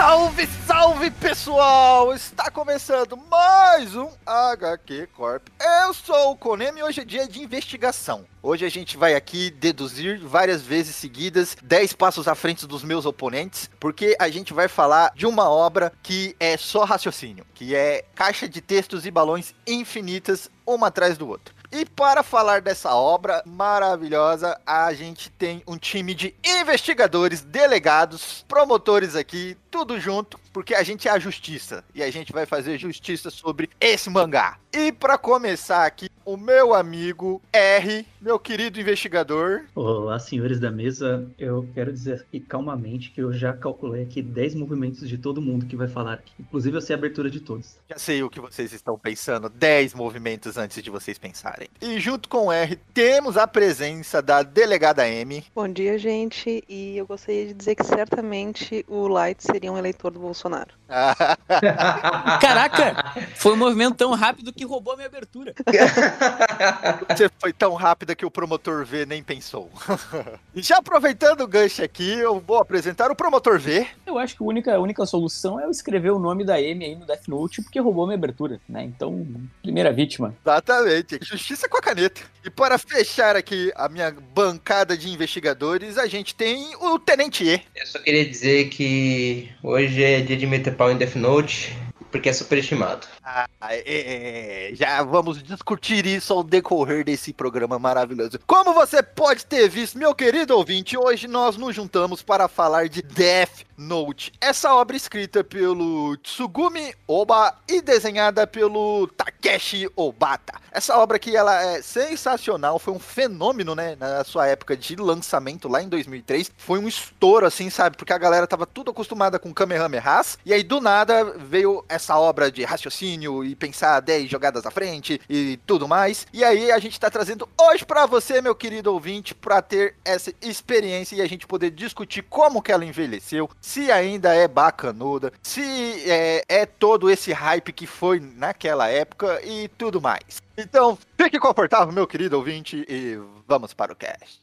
Salve, salve pessoal! Está começando mais um HQ Corp. Eu sou o Konemi e hoje é dia de investigação. Hoje a gente vai aqui deduzir várias vezes seguidas 10 passos à frente dos meus oponentes, porque a gente vai falar de uma obra que é só raciocínio, que é caixa de textos e balões infinitas, uma atrás do outro. E para falar dessa obra maravilhosa, a gente tem um time de investigadores, delegados, promotores aqui, tudo junto, porque a gente é a justiça e a gente vai fazer justiça sobre esse mangá. E para começar aqui, o meu amigo R, meu querido investigador. Olá, senhores da mesa. Eu quero dizer aqui calmamente que eu já calculei aqui 10 movimentos de todo mundo que vai falar aqui. Inclusive, eu sei a abertura de todos. Já sei o que vocês estão pensando. 10 movimentos antes de vocês pensarem. E junto com o R, temos a presença da delegada M. Bom dia, gente. E eu gostaria de dizer que certamente o Light seria um eleitor do Bolsonaro. Caraca! Foi um movimento tão rápido que roubou a minha abertura. Você foi tão rápida que o promotor V nem pensou. e já aproveitando o gancho aqui, eu vou apresentar o promotor V. Eu acho que a única, a única solução é eu escrever o nome da M aí no Death Note, porque roubou a minha abertura, né? Então, primeira vítima. Exatamente. Justiça com a caneta. E para fechar aqui a minha bancada de investigadores, a gente tem o Tenente E. Eu só queria dizer que hoje é dia de meter pau em Death Note, porque é superestimado. Ah, é, já vamos discutir isso ao decorrer desse programa maravilhoso. Como você pode ter visto, meu querido ouvinte, hoje nós nos juntamos para falar de Death Note. Essa obra escrita pelo Tsugumi Oba e desenhada pelo Takeshi Obata. Essa obra aqui, ela é sensacional, foi um fenômeno, né, na sua época de lançamento lá em 2003. Foi um estouro, assim, sabe, porque a galera tava tudo acostumada com Kamehamehas, e aí do nada veio essa obra de raciocínio e pensar 10 jogadas à frente e tudo mais. E aí a gente tá trazendo hoje para você, meu querido ouvinte, para ter essa experiência e a gente poder discutir como que ela envelheceu, se ainda é bacanuda, se é, é todo esse hype que foi naquela época e tudo mais. Então, fique confortável, meu querido ouvinte, e vamos para o cast.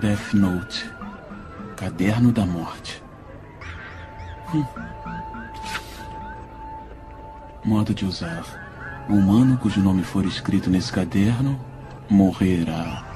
Death Note Caderno da Morte. Hum. Modo de usar. O humano cujo nome for escrito nesse caderno morrerá.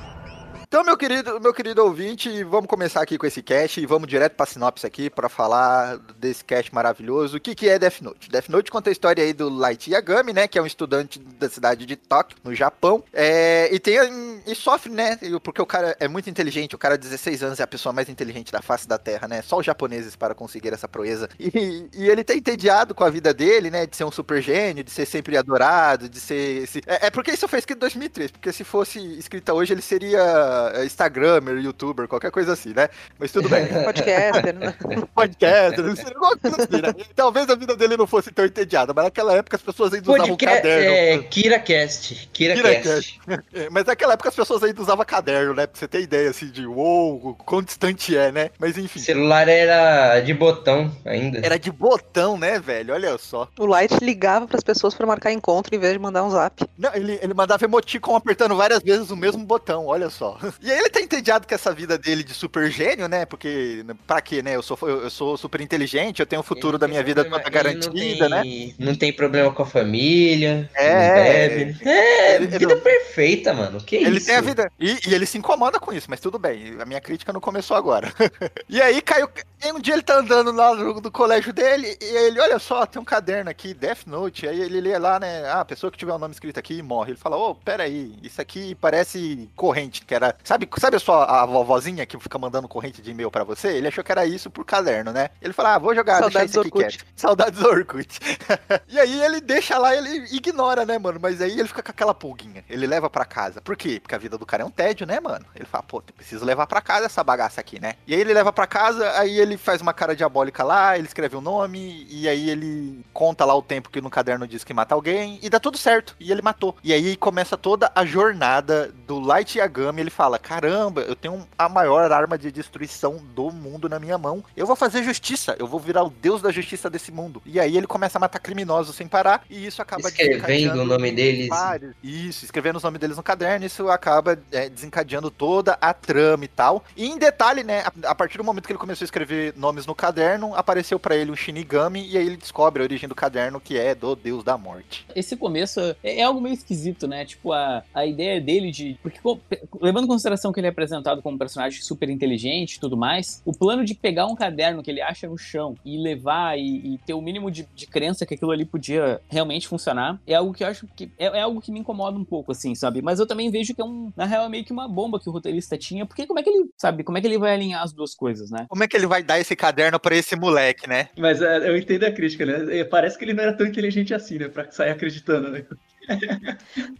Então, meu querido, meu querido ouvinte, vamos começar aqui com esse cast e vamos direto pra sinopse aqui para falar desse cast maravilhoso. O que, que é Death Note? Death Note conta a história aí do Light Yagami, né, que é um estudante da cidade de Tóquio, no Japão, é, e tem e sofre, né, porque o cara é muito inteligente, o cara de 16 anos é a pessoa mais inteligente da face da Terra, né, só os japoneses para conseguir essa proeza. E, e ele tá entediado com a vida dele, né, de ser um super gênio, de ser sempre adorado, de ser... Esse... É, é, porque isso foi escrito em 2003, porque se fosse escrita hoje ele seria Instagramer, youtuber, qualquer coisa assim, né? Mas tudo bem. Podcaster, né? Podcaster, não sei, assim, né? Talvez a vida dele não fosse tão entediada, mas naquela época as pessoas ainda usavam Podca caderno. É, KiraCast. KiraCast. KiraCast. É, Mas naquela época as pessoas ainda usavam caderno, né? Pra você ter ideia, assim, de uou, quão distante é, né? Mas enfim. O celular era de botão ainda. Era de botão, né, velho? Olha só. O Light ligava pras pessoas pra marcar encontro em vez de mandar um zap. Não, ele, ele mandava emoticon apertando várias vezes o mesmo botão, olha só. E aí ele tá entediado com essa vida dele de super gênio, né? Porque, pra quê, né? Eu sou, eu sou super inteligente, eu tenho o futuro Ele da minha vida problema- toda ele garantida, não né? tem, Não tem problema com a família. É, bebe. É, ele- ele vida não- perfeita, mano. Que Ele isso? tem a vida. E, e ele se incomoda com isso, mas tudo bem. A minha crítica não começou agora. e aí caiu. e um dia ele tá andando lá no, do colégio dele e ele, olha só, tem um caderno aqui, Death Note. Aí ele lê lá, né? Ah, a pessoa que tiver o nome escrito aqui morre. Ele fala, ô, peraí, isso aqui parece corrente, que era. Sabe, sabe só a vovozinha que fica mandando corrente de e-mail pra você? Ele achou que era isso por caderno, né? Ele fala, ah, vou jogar, deixa Saudades isso aqui quieto. Saudades do Orkut. e aí ele deixa lá, ele ignora, né, mano? Mas aí ele fica com aquela pulguinha. Ele leva pra casa. Por quê? Porque a vida do cara é um tédio, né, mano? Ele fala, pô, preciso levar pra casa essa bagaça aqui, né? E aí ele leva pra casa, aí ele faz uma cara diabólica lá, ele escreve o nome, e aí ele conta lá o tempo que no caderno diz que mata alguém, e dá tudo certo. E ele matou. E aí começa toda a jornada do Light Yagami. Ele fala: caramba, eu tenho a maior arma de destruição do mundo na minha mão. Eu vou fazer justiça, eu vou virar o deus da justiça desse mundo. E aí ele começa a matar criminosos sem parar, e isso acaba Escrevendo o nome deles. vários. Isso, escrevendo os nomes deles no caderno, isso acaba é, desencadeando toda a trama e tal. E em detalhe, né, a, a partir do momento que ele começou a escrever nomes no caderno, apareceu pra ele um Shinigami e aí ele descobre a origem do caderno que é do Deus da Morte. Esse começo é, é algo meio esquisito, né? Tipo, a, a ideia dele de. Porque, levando consideração que ele é apresentado como um personagem super inteligente e tudo mais, o plano de pegar um caderno que ele acha no chão e levar e, e ter o mínimo de, de crença que aquilo ali podia realmente funcionar é algo que eu acho que. É, é algo que me incomoda um pouco, assim, sabe? Mas eu também vejo que é um. Na real, é meio que uma bomba que o roteirista tinha, porque como é que ele. Sabe? Como é que ele vai alinhar as duas coisas, né? Como é que ele vai dar esse caderno pra esse moleque, né? Mas é, eu entendo a crítica, né? Parece que ele não era tão inteligente assim, né? Pra sair acreditando, né?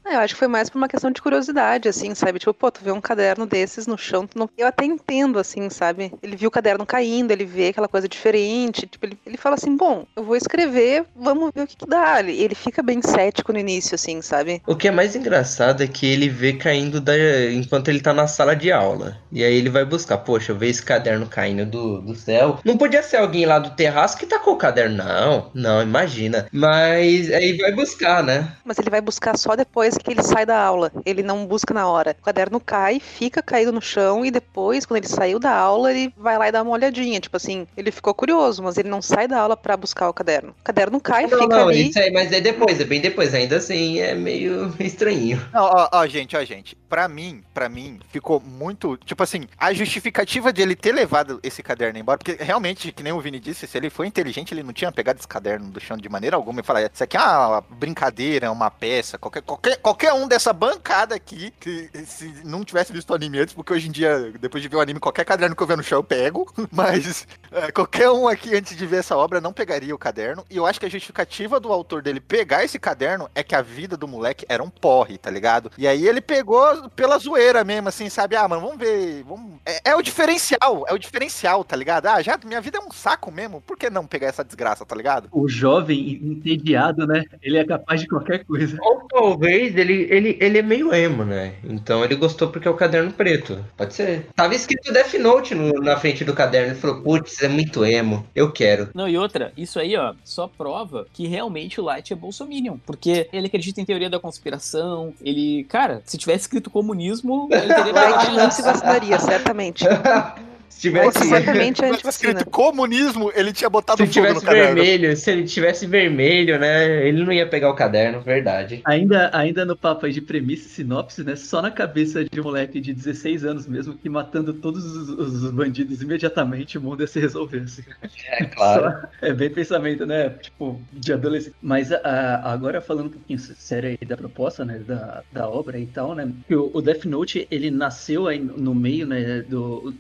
Ah, Eu acho que foi mais por uma questão de curiosidade, assim, sabe? Tipo, pô, tu vê um caderno desses no chão, tu não... eu até entendo, assim, sabe? Ele viu o caderno caindo, ele vê aquela coisa diferente, tipo, ele, ele fala assim, bom, eu vou escrever, vamos ver o que, que dá. Ele, ele fica bem cético no início, assim, sabe? O que é mais engraçado é que ele vê caindo da... enquanto ele tá na sala de aula. E aí ele vai buscar, poxa, eu vejo esse caderno caindo do, do céu. Não podia ser alguém lá do terraço que tacou o caderno. Não, não, imagina. Mas aí vai buscar, né? Mas ele vai buscar só depois que ele sai da aula. Ele não busca na hora. O caderno cai, fica caído no chão e depois, quando ele saiu da aula, ele vai lá e dá uma olhadinha. Tipo assim, ele ficou curioso, mas ele não sai da aula pra buscar o caderno. O caderno cai, Não, fica não, ali. isso aí, mas é depois, é bem depois. Ainda assim, é meio estranhinho. Ó, ó, ó, gente, ó, gente. Pra mim, pra mim, ficou muito. Tipo assim, a justificativa de ele ter levado esse caderno embora, porque realmente, que nem o Vini disse, se ele foi inteligente, ele não tinha pegado esse caderno do chão de maneira alguma e falar, isso aqui é uma brincadeira, é uma peça, qualquer, qualquer, qualquer um dessa bancada aqui, que se não tivesse visto o anime antes, porque hoje em dia, depois de ver o anime, qualquer caderno que eu ver no chão eu pego, mas é, qualquer um aqui antes de ver essa obra não pegaria o caderno, e eu acho que a justificativa do autor dele pegar esse caderno é que a vida do moleque era um porre, tá ligado? E aí ele pegou pela zoeira mesmo, assim, sabe? Ah, mano, vamos ver. Vamos... É, é o diferencial, é o diferencial, tá ligado? Ah, já minha vida é um saco mesmo, por que não pegar essa desgraça, tá ligado? O jovem entediado, né? Ele é capaz de qualquer coisa. Ou talvez ele, ele, ele é meio emo, né? Então ele gostou porque é o caderno preto. Pode ser. Tava escrito Death Note no- na frente do caderno. Ele falou, putz, é muito emo. Eu quero. Não, e outra, isso aí, ó, só prova que realmente o Light é bolsominion. Porque ele acredita em teoria da conspiração. Ele, cara, se tivesse escrito comunismo, ele teria Light não se vacinaria, certamente. Se tivesse, Se antivacina. escrito comunismo, ele tinha botado se fogo no tivesse caderno. vermelho, se ele tivesse vermelho, né? Ele não ia pegar o caderno, verdade. Ainda, ainda no papo aí de premissa e sinopse, né? Só na cabeça de um moleque de 16 anos mesmo, que matando todos os, os bandidos imediatamente, o mundo ia se resolver. Assim. É claro. Só- é bem pensamento, né? Tipo, de adolescente. Mas a- agora falando um pouquinho sério aí da proposta, né? Da, da obra e tal, né? que O, o Death Note, ele nasceu aí no meio, né? Do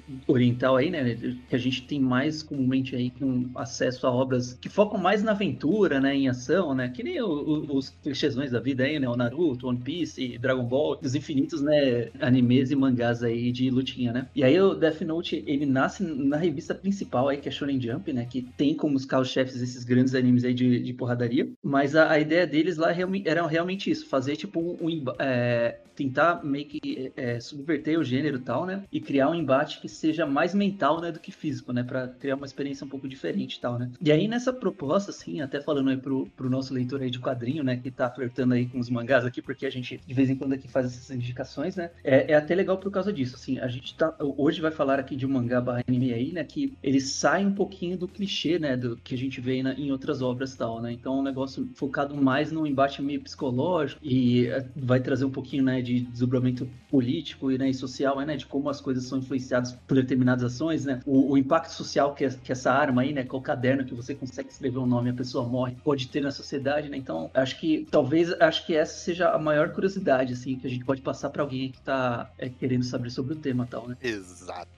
oriental aí, né? Que a gente tem mais comumente aí com acesso a obras que focam mais na aventura, né? Em ação, né? Que nem o- o- os clichêsões da vida aí, né? O Naruto, One Piece, Dragon Ball, os infinitos, né? Animes e mangás aí de lutinha, né? E aí o Death Note, ele nasce na revista principal aí, que é Shonen Jump, né? Que tem como os carros-chefes esses grandes animes aí de, de porradaria. Mas a, a ideia deles lá era realmente isso, fazer tipo um, um é, tentar meio que é, subverter o gênero e tal, né? E criar um embate que seja mais mental, né, do que físico, né? Pra criar uma experiência um pouco diferente e tal, né? E aí nessa proposta, assim, até falando aí pro, pro nosso leitor aí de quadrinho, né? Que tá flertando aí com os mangás aqui, porque a gente de vez em quando aqui faz essas indicações, né? É, é até legal por causa disso, assim. A gente tá hoje vai falar aqui de um mangá barra anime aí, né? Que ele sai um pouquinho do clichê, né? Do que a gente vê na- em outras obras e tal, né? Então é um negócio focado mais no embate meio psicológico e é, vai trazer um pouquinho, né? De desdobramento político e, né, e social, né? De como as coisas são influenciadas por determinadas ações, né? O, o impacto social que, que essa arma aí, né? É o caderno que você consegue escrever um nome e a pessoa morre, pode ter na sociedade, né? Então, acho que talvez acho que essa seja a maior curiosidade, assim, que a gente pode passar para alguém que tá é, querendo saber sobre o tema tal, né?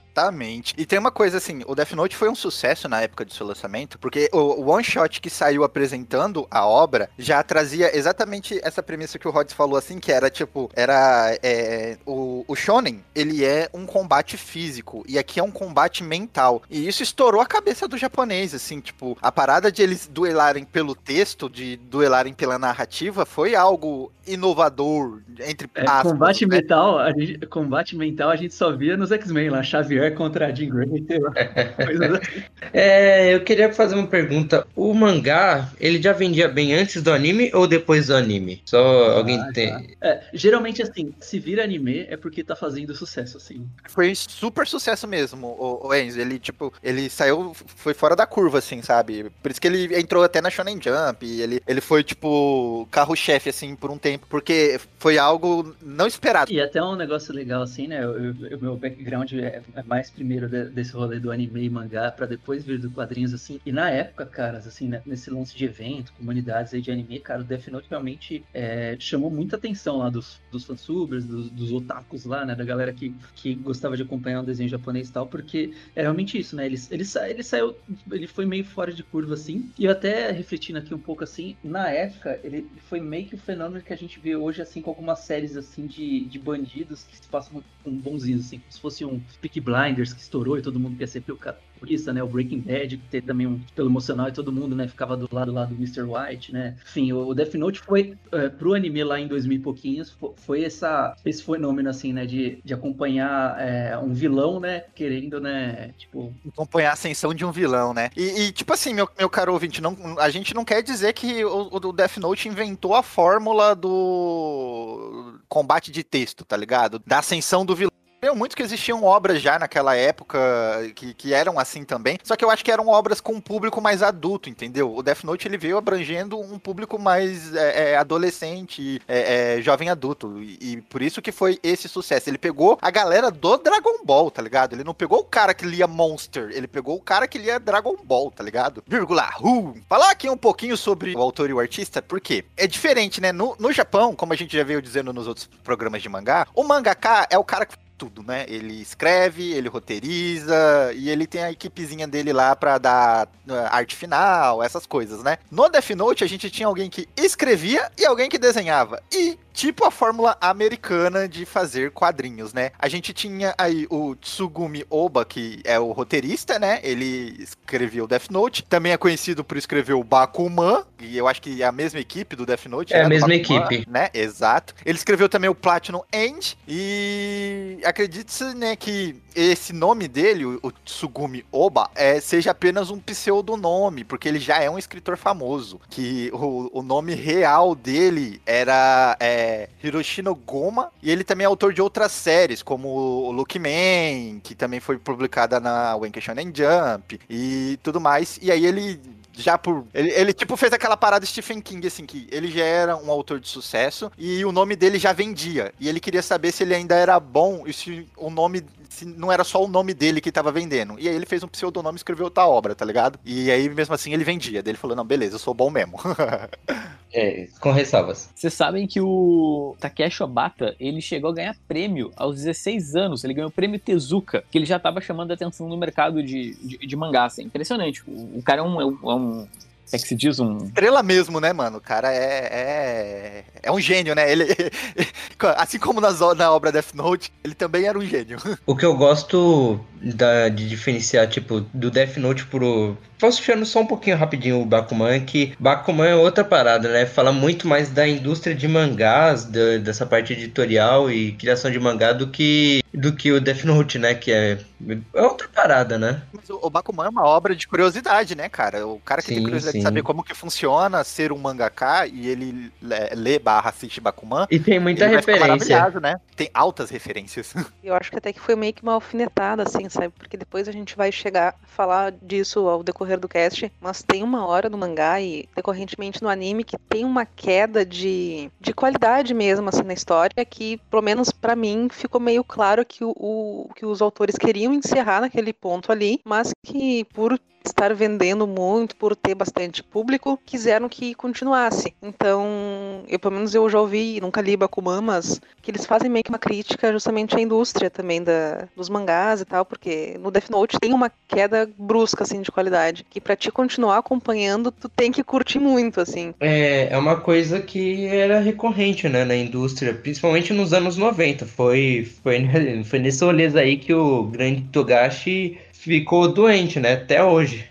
Exatamente. E tem uma coisa assim, o Death Note foi um sucesso na época de seu lançamento, porque o o one shot que saiu apresentando a obra já trazia exatamente essa premissa que o Rods falou assim, que era tipo, era é, o, o shonen, ele é um combate físico e aqui é um combate mental. E isso estourou a cabeça do japonês, assim, tipo, a parada de eles duelarem pelo texto, de duelarem pela narrativa, foi algo inovador, entre É, aspas, combate né? mental, a gente, combate mental a gente só via nos X-Men lá, Xavier contra a Jean Grey, coisas assim. É, eu queria fazer uma pergunta. O mangá, ele já vendia bem antes do anime ou depois do anime? Só alguém Ah, tem. tá. É, geralmente assim, se vira anime é porque tá fazendo sucesso, assim. Foi super sucesso mesmo, o, o Enzo. Ele, tipo, ele saiu, foi fora da curva, assim, sabe? Por isso que ele entrou até na Shonen Jump. e Ele, ele foi, tipo, carro-chefe, assim, por um tempo, porque foi algo não esperado. E até um negócio legal assim, né? O meu background é, é mais primeiro de- desse rolê do anime e mangá, pra depois vir do quadrinhos assim. E na época, caras, assim, né, nesse lance de evento, comunidades aí de anime, cara, o Death Note realmente é, chamou muita atenção lá dos, dos fansubers, dos, dos otakus lá, né? Da galera que, que gostava de acompanhar um desenho japonês e tal, porque é realmente isso, né? Ele, ele, sa- ele saiu, ele foi meio fora de curva assim. E eu até refletindo aqui um pouco assim, na época, ele foi meio que o fenômeno que a gente vê hoje, assim, com algumas séries assim de, de bandidos que se passam com bonzinhos, assim, como se fosse um Peaky Blinders que estourou e todo mundo quer ser protagonista, né? O Breaking Bad, que teve também um pelo emocional e todo mundo, né, ficava do lado lá do Mr. White, né? Enfim, o Death Note foi é, pro anime lá em 2000 e pouquinhos, fo- foi essa, esse fenômeno, assim, né, de, de acompanhar é, um vilão, né, querendo, né, tipo, acompanhar a ascensão de um vilão, né? E, e, tipo assim, meu, meu caro ouvinte, não, a gente não quer dizer que o, o Death Note inventou a fórmula do combate de texto, tá ligado? Da ascensão do vilão. Eu muito que existiam obras já naquela época que, que eram assim também, só que eu acho que eram obras com um público mais adulto, entendeu? O Death Note ele veio abrangendo um público mais é, é, adolescente, é, é, jovem adulto, e, e por isso que foi esse sucesso. Ele pegou a galera do Dragon Ball, tá ligado? Ele não pegou o cara que lia Monster, ele pegou o cara que lia Dragon Ball, tá ligado? Vírgula, hu. Falar aqui um pouquinho sobre o autor e o artista, porque é diferente, né? No, no Japão, como a gente já veio dizendo nos outros programas de mangá, o mangaka é o cara que tudo, né? Ele escreve, ele roteiriza e ele tem a equipezinha dele lá pra dar uh, arte final, essas coisas, né? No Death Note a gente tinha alguém que escrevia e alguém que desenhava. E tipo a fórmula americana de fazer quadrinhos, né? A gente tinha aí o Tsugumi Oba, que é o roteirista, né? Ele escreveu o Death Note, também é conhecido por escrever o Bakuman, e eu acho que é a mesma equipe do Death Note. É a né? Do mesma Bakuman, equipe. Né? Exato. Ele escreveu também o Platinum End e acredite-se, né, que esse nome dele, o, Tsugumi Oba, é, seja apenas um pseudonome, porque ele já é um escritor famoso, que o, o nome real dele era é, Hiroshino Goma, e ele também é autor de outras séries, como o Luke Man, que também foi publicada na Wanker Shonen Jump, e tudo mais, e aí ele já por. Ele, ele, tipo fez aquela parada Stephen King, assim, que ele já era um autor de sucesso e o nome dele já vendia. E ele queria saber se ele ainda era bom e se o nome. Se não era só o nome dele que tava vendendo. E aí ele fez um pseudonome e escreveu outra obra, tá ligado? E aí, mesmo assim, ele vendia. Daí ele falou: não, beleza, eu sou bom mesmo. É, com ressalvas. Vocês sabem que o Takeshi Obata, ele chegou a ganhar prêmio aos 16 anos. Ele ganhou o prêmio Tezuka, que ele já estava chamando a atenção no mercado de, de, de mangá. Assim. Impressionante. O, o cara é um, é um, é que se diz um. Estrela mesmo, né, mano? O cara é. É, é um gênio, né? Ele, assim como nas, na obra Death Note, ele também era um gênio. O que eu gosto da, de diferenciar, tipo, do Death Note pro. Falsificando só um pouquinho rapidinho o Bakuman, é que Bakuman é outra parada, né? Fala muito mais da indústria de mangás, da, dessa parte editorial e criação de mangá do que, do que o Death Note, né? Que é, é outra parada, né? Mas o, Bakuman é uma obra de curiosidade, né, cara? O cara que Sim, tem curiosidade sim. de saber como que funciona ser um mangaká e ele lê, barra assiste Bakuman. E tem muita ele vai ficar referência. né? Tem altas referências. Eu acho que até que foi meio que uma alfinetada, assim, sabe? Porque depois a gente vai chegar a falar disso ao decorrer do cast, mas tem uma hora no mangá e decorrentemente no anime que tem uma queda de, de qualidade mesmo, assim, na história, que, pelo menos pra mim, ficou meio claro que, o, o- que os autores queriam encerrar naquele ponto ali, mas que por estar vendendo muito, por ter bastante público, quiseram que continuasse. Então, eu pelo menos eu já ouvi, nunca li Bakuman, mas que eles fazem meio que uma crítica justamente à indústria também da, dos mangás e tal, porque no Death Note tem uma queda brusca, assim, de qualidade, que pra te continuar acompanhando, tu tem que curtir muito, assim. É, é uma coisa que era recorrente, né, na indústria, principalmente nos anos 90. Foi, foi, foi nesse rolê aí que o grande Togashi ficou doente, né, até hoje.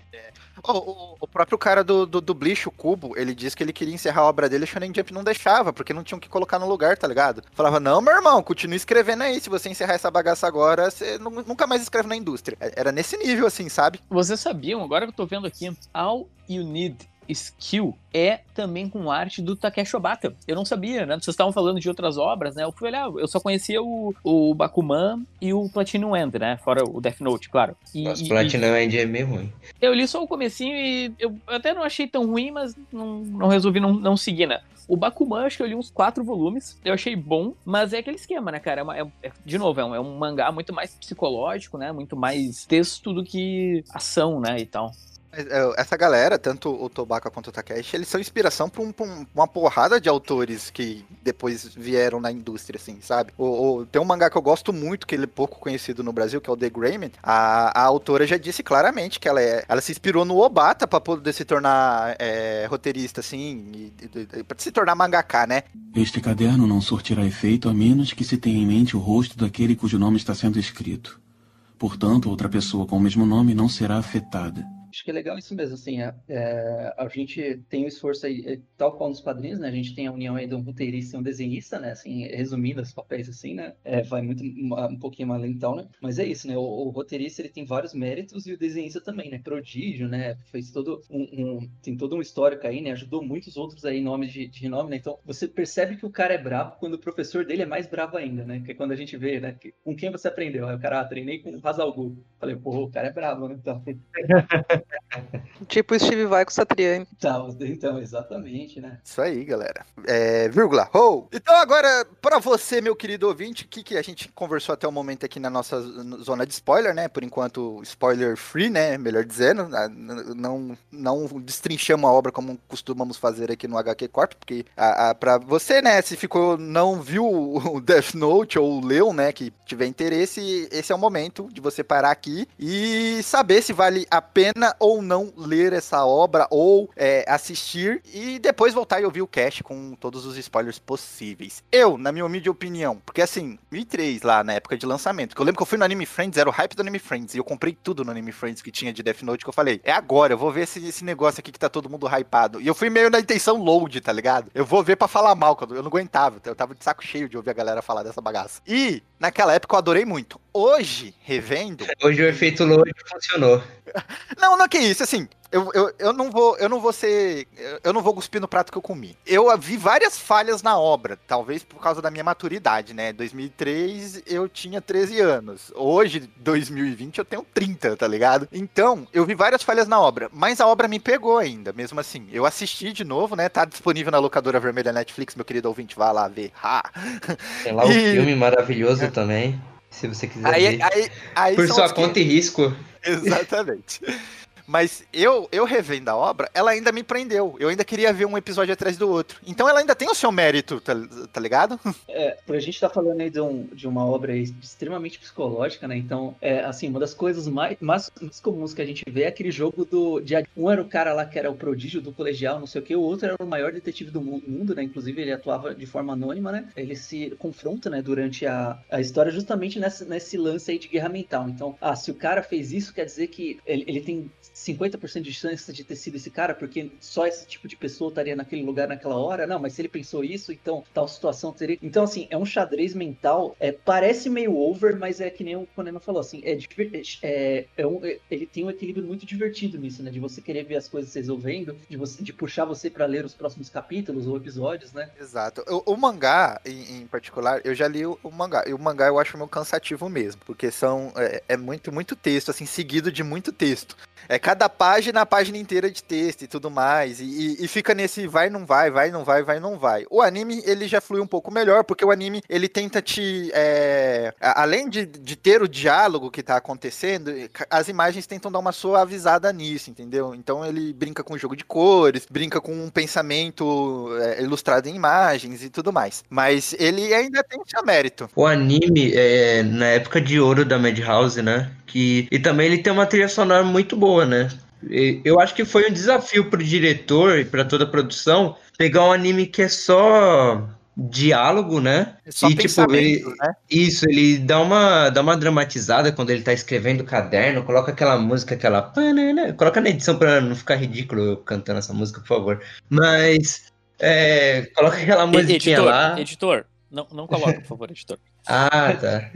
O, o- o próprio cara do, do, do Bleach, o Cubo, ele disse que ele queria encerrar a obra dele, e o Shonen Jump não deixava, porque não tinham que colocar no lugar, tá ligado? Falava, não, meu irmão, continue escrevendo aí, se você encerrar essa bagaça agora, você nu- nunca mais escreve na indústria. É- Era nesse nível, assim, sabe? Vocês sabiam, agora que eu tô vendo aqui, All You Need Skill é também com arte do Takeshi Obata. Eu não sabia, né? Vocês estavam falando de outras obras, né? Eu fui olhar, eu só conhecia o, o Bakuman e o Platinum End, né? Fora o Death Note, claro. E, Nossa, e- Platinum End é meio ruim. eu li só o comecinho e eu até não achei tão ruim, mas não, não resolvi não, não seguir, né? O Bakuman, acho que eu li uns quatro volumes. Eu achei bom, mas é aquele esquema, né, cara? É uma- é- é- de novo, é um, é um mangá muito mais psicológico, né? Muito mais texto do que ação, né? E tal. É, Essa galera, tanto o Tobacco quanto o Takeshi, eles são inspiração pra, um- pra um- uma porrada de autores que depois vieram na indústria, assim, sabe? O, o- tem um mangá que eu gosto muito, que ele é pouco conhecido no Brasil, que é o The Grayman. A, a autora já disse claramente que ela, é, ela se inspirou no Obata pra poder se tornar é, roteirista, assim, e, e, pra se tornar mangaka, né? Este caderno não surtirá efeito a menos que se tenha em mente o rosto daquele cujo nome está sendo escrito. Portanto, outra pessoa com o mesmo nome não será afetada. Acho que é legal isso mesmo, assim, é, é, a gente tem o esforço aí, é, tal qual nos quadrinhos, né, a gente tem a união aí de um roteirista e um desenhista, né, assim, resumindo os papéis assim, né, é, vai muito, um pouquinho mais lentão, né, mas é isso, né, o, o roteirista ele tem vários méritos e o desenhista também, né, prodígio, né, fez todo um, um- tem todo um histórico aí, né, ajudou muitos outros aí nomes de, de renome, né, então você percebe que o cara é bravo quando o professor dele é mais bravo ainda, né, que é quando a gente vê, né, que- com quem você aprendeu, aí o cara, ah, treinei com o Hazalgu, falei, pô, o cara é bravo, né, então... Tipo o Steve Vai com o Satriani. Então, então, exatamente, né? Isso aí, galera. É, vírgula, ho! Então agora, pra você, meu querido ouvinte, o que, que a gente conversou até o momento aqui na nossa zona de spoiler, né? Por enquanto, spoiler free, né? Melhor dizendo. Ah, n- Não, não destrinchamos a obra como costumamos fazer aqui no HQ Corp, porque a, a, pra você, né, se ficou, não viu o Death Note ou leu, né, que tiver interesse, esse é o momento de você parar aqui e saber se vale a pena ou não ler essa obra ou é, assistir e depois voltar e ouvir o cast com todos os spoilers possíveis. Eu, na minha humilde opinião, porque assim, 2003 lá na época de lançamento, que eu lembro que eu fui no Anime Friends, era o hype do Anime Friends, e eu comprei tudo no Anime Friends que tinha de Death Note, que eu falei, é agora, eu vou ver esse, esse negócio aqui que tá todo mundo hypado. E eu fui meio na intenção load, tá ligado? Eu vou ver pra falar mal, eu não aguentava, eu tava de saco cheio de ouvir a galera falar dessa bagaça. E, naquela época, eu adorei muito. Hoje, revendo, Hoje o efeito load funcionou. não, não é que isso, assim, eu, eu, eu não vou, eu não vou ser, eu- não vou cuspir no prato que eu comi. Eu vi várias falhas na obra, talvez por causa da minha maturidade, né? 2003 eu tinha 13 anos. Hoje, 2020, eu tenho 30, tá ligado? Então, eu vi várias falhas na obra, mas a obra me pegou ainda, mesmo assim. Eu assisti de novo, né? Tá disponível na locadora vermelha Netflix, meu querido ouvinte, vá lá ver. Ha! Tem lá o E- filme maravilhoso também. Se você quiser Aí, ver. aí, aí Por sua os que- conta e risco. Exatamente. Mas eu, eu revendo a obra, ela ainda me prendeu. Eu ainda queria ver um episódio atrás do outro. Então ela ainda tem o seu mérito, tá, tá ligado? É, a gente estar falando aí de, um- de uma obra extremamente psicológica, né? Então, é, assim, uma das coisas mais, mais, mais comuns que a gente vê é aquele jogo do. De, um era o cara lá que era o prodígio do colegial, não sei o que, o outro era o maior detetive do mu- mundo, né? Inclusive, ele atuava de forma anônima, né? Ele se confronta, né, durante a, a história, justamente nesse, nesse lance aí de guerra mental. Então, ah, se o cara fez isso, quer dizer que ele, ele tem 50% de chance de ter sido esse cara, porque só esse tipo de pessoa estaria naquele lugar naquela hora. Não, mas se ele pensou isso, então tal situação teria. Então, assim, é um xadrez mental. É, parece meio over, mas é que nem o Coneno falou, assim, é, é, é um- é- ele tem um equilíbrio muito divertido nisso, né? De você querer ver as coisas se resolvendo, de, você, de puxar você para ler os próximos capítulos ou episódios, né? Exato. O, o mangá, em, em particular, eu já li o, o mangá. E o mangá eu acho meio cansativo mesmo. Porque são. É, é muito, muito texto, assim, seguido de muito texto. É cada página, a página inteira de texto e tudo mais. E, e- fica nesse vai, não vai, vai, não vai, vai, não vai. O anime, ele já flui um pouco melhor, porque o anime, ele tenta te. é, além de, de ter o diálogo que tá acontecendo, as imagens tentam dar uma suavizada nisso, entendeu? Então ele brinca com o jogo de cores, brinca com um pensamento é, ilustrado em imagens e tudo mais. Mas ele ainda tem seu mérito. O anime, é, na época de ouro da Madhouse, né? Que, e também ele tem uma trilha sonora muito boa, né? E Eu acho que foi um desafio pro diretor e pra toda a produção pegar um anime que é só diálogo, né? É só e tipo, ele, né? isso, ele dá uma, dá uma dramatizada quando ele tá escrevendo o caderno, coloca aquela música, aquela. Coloca na edição pra não ficar ridículo eu cantando essa música, por favor. Mas. É, coloca aquela musiquinha editor, lá. editor, não, não coloca, por favor, editor. Ah, tá.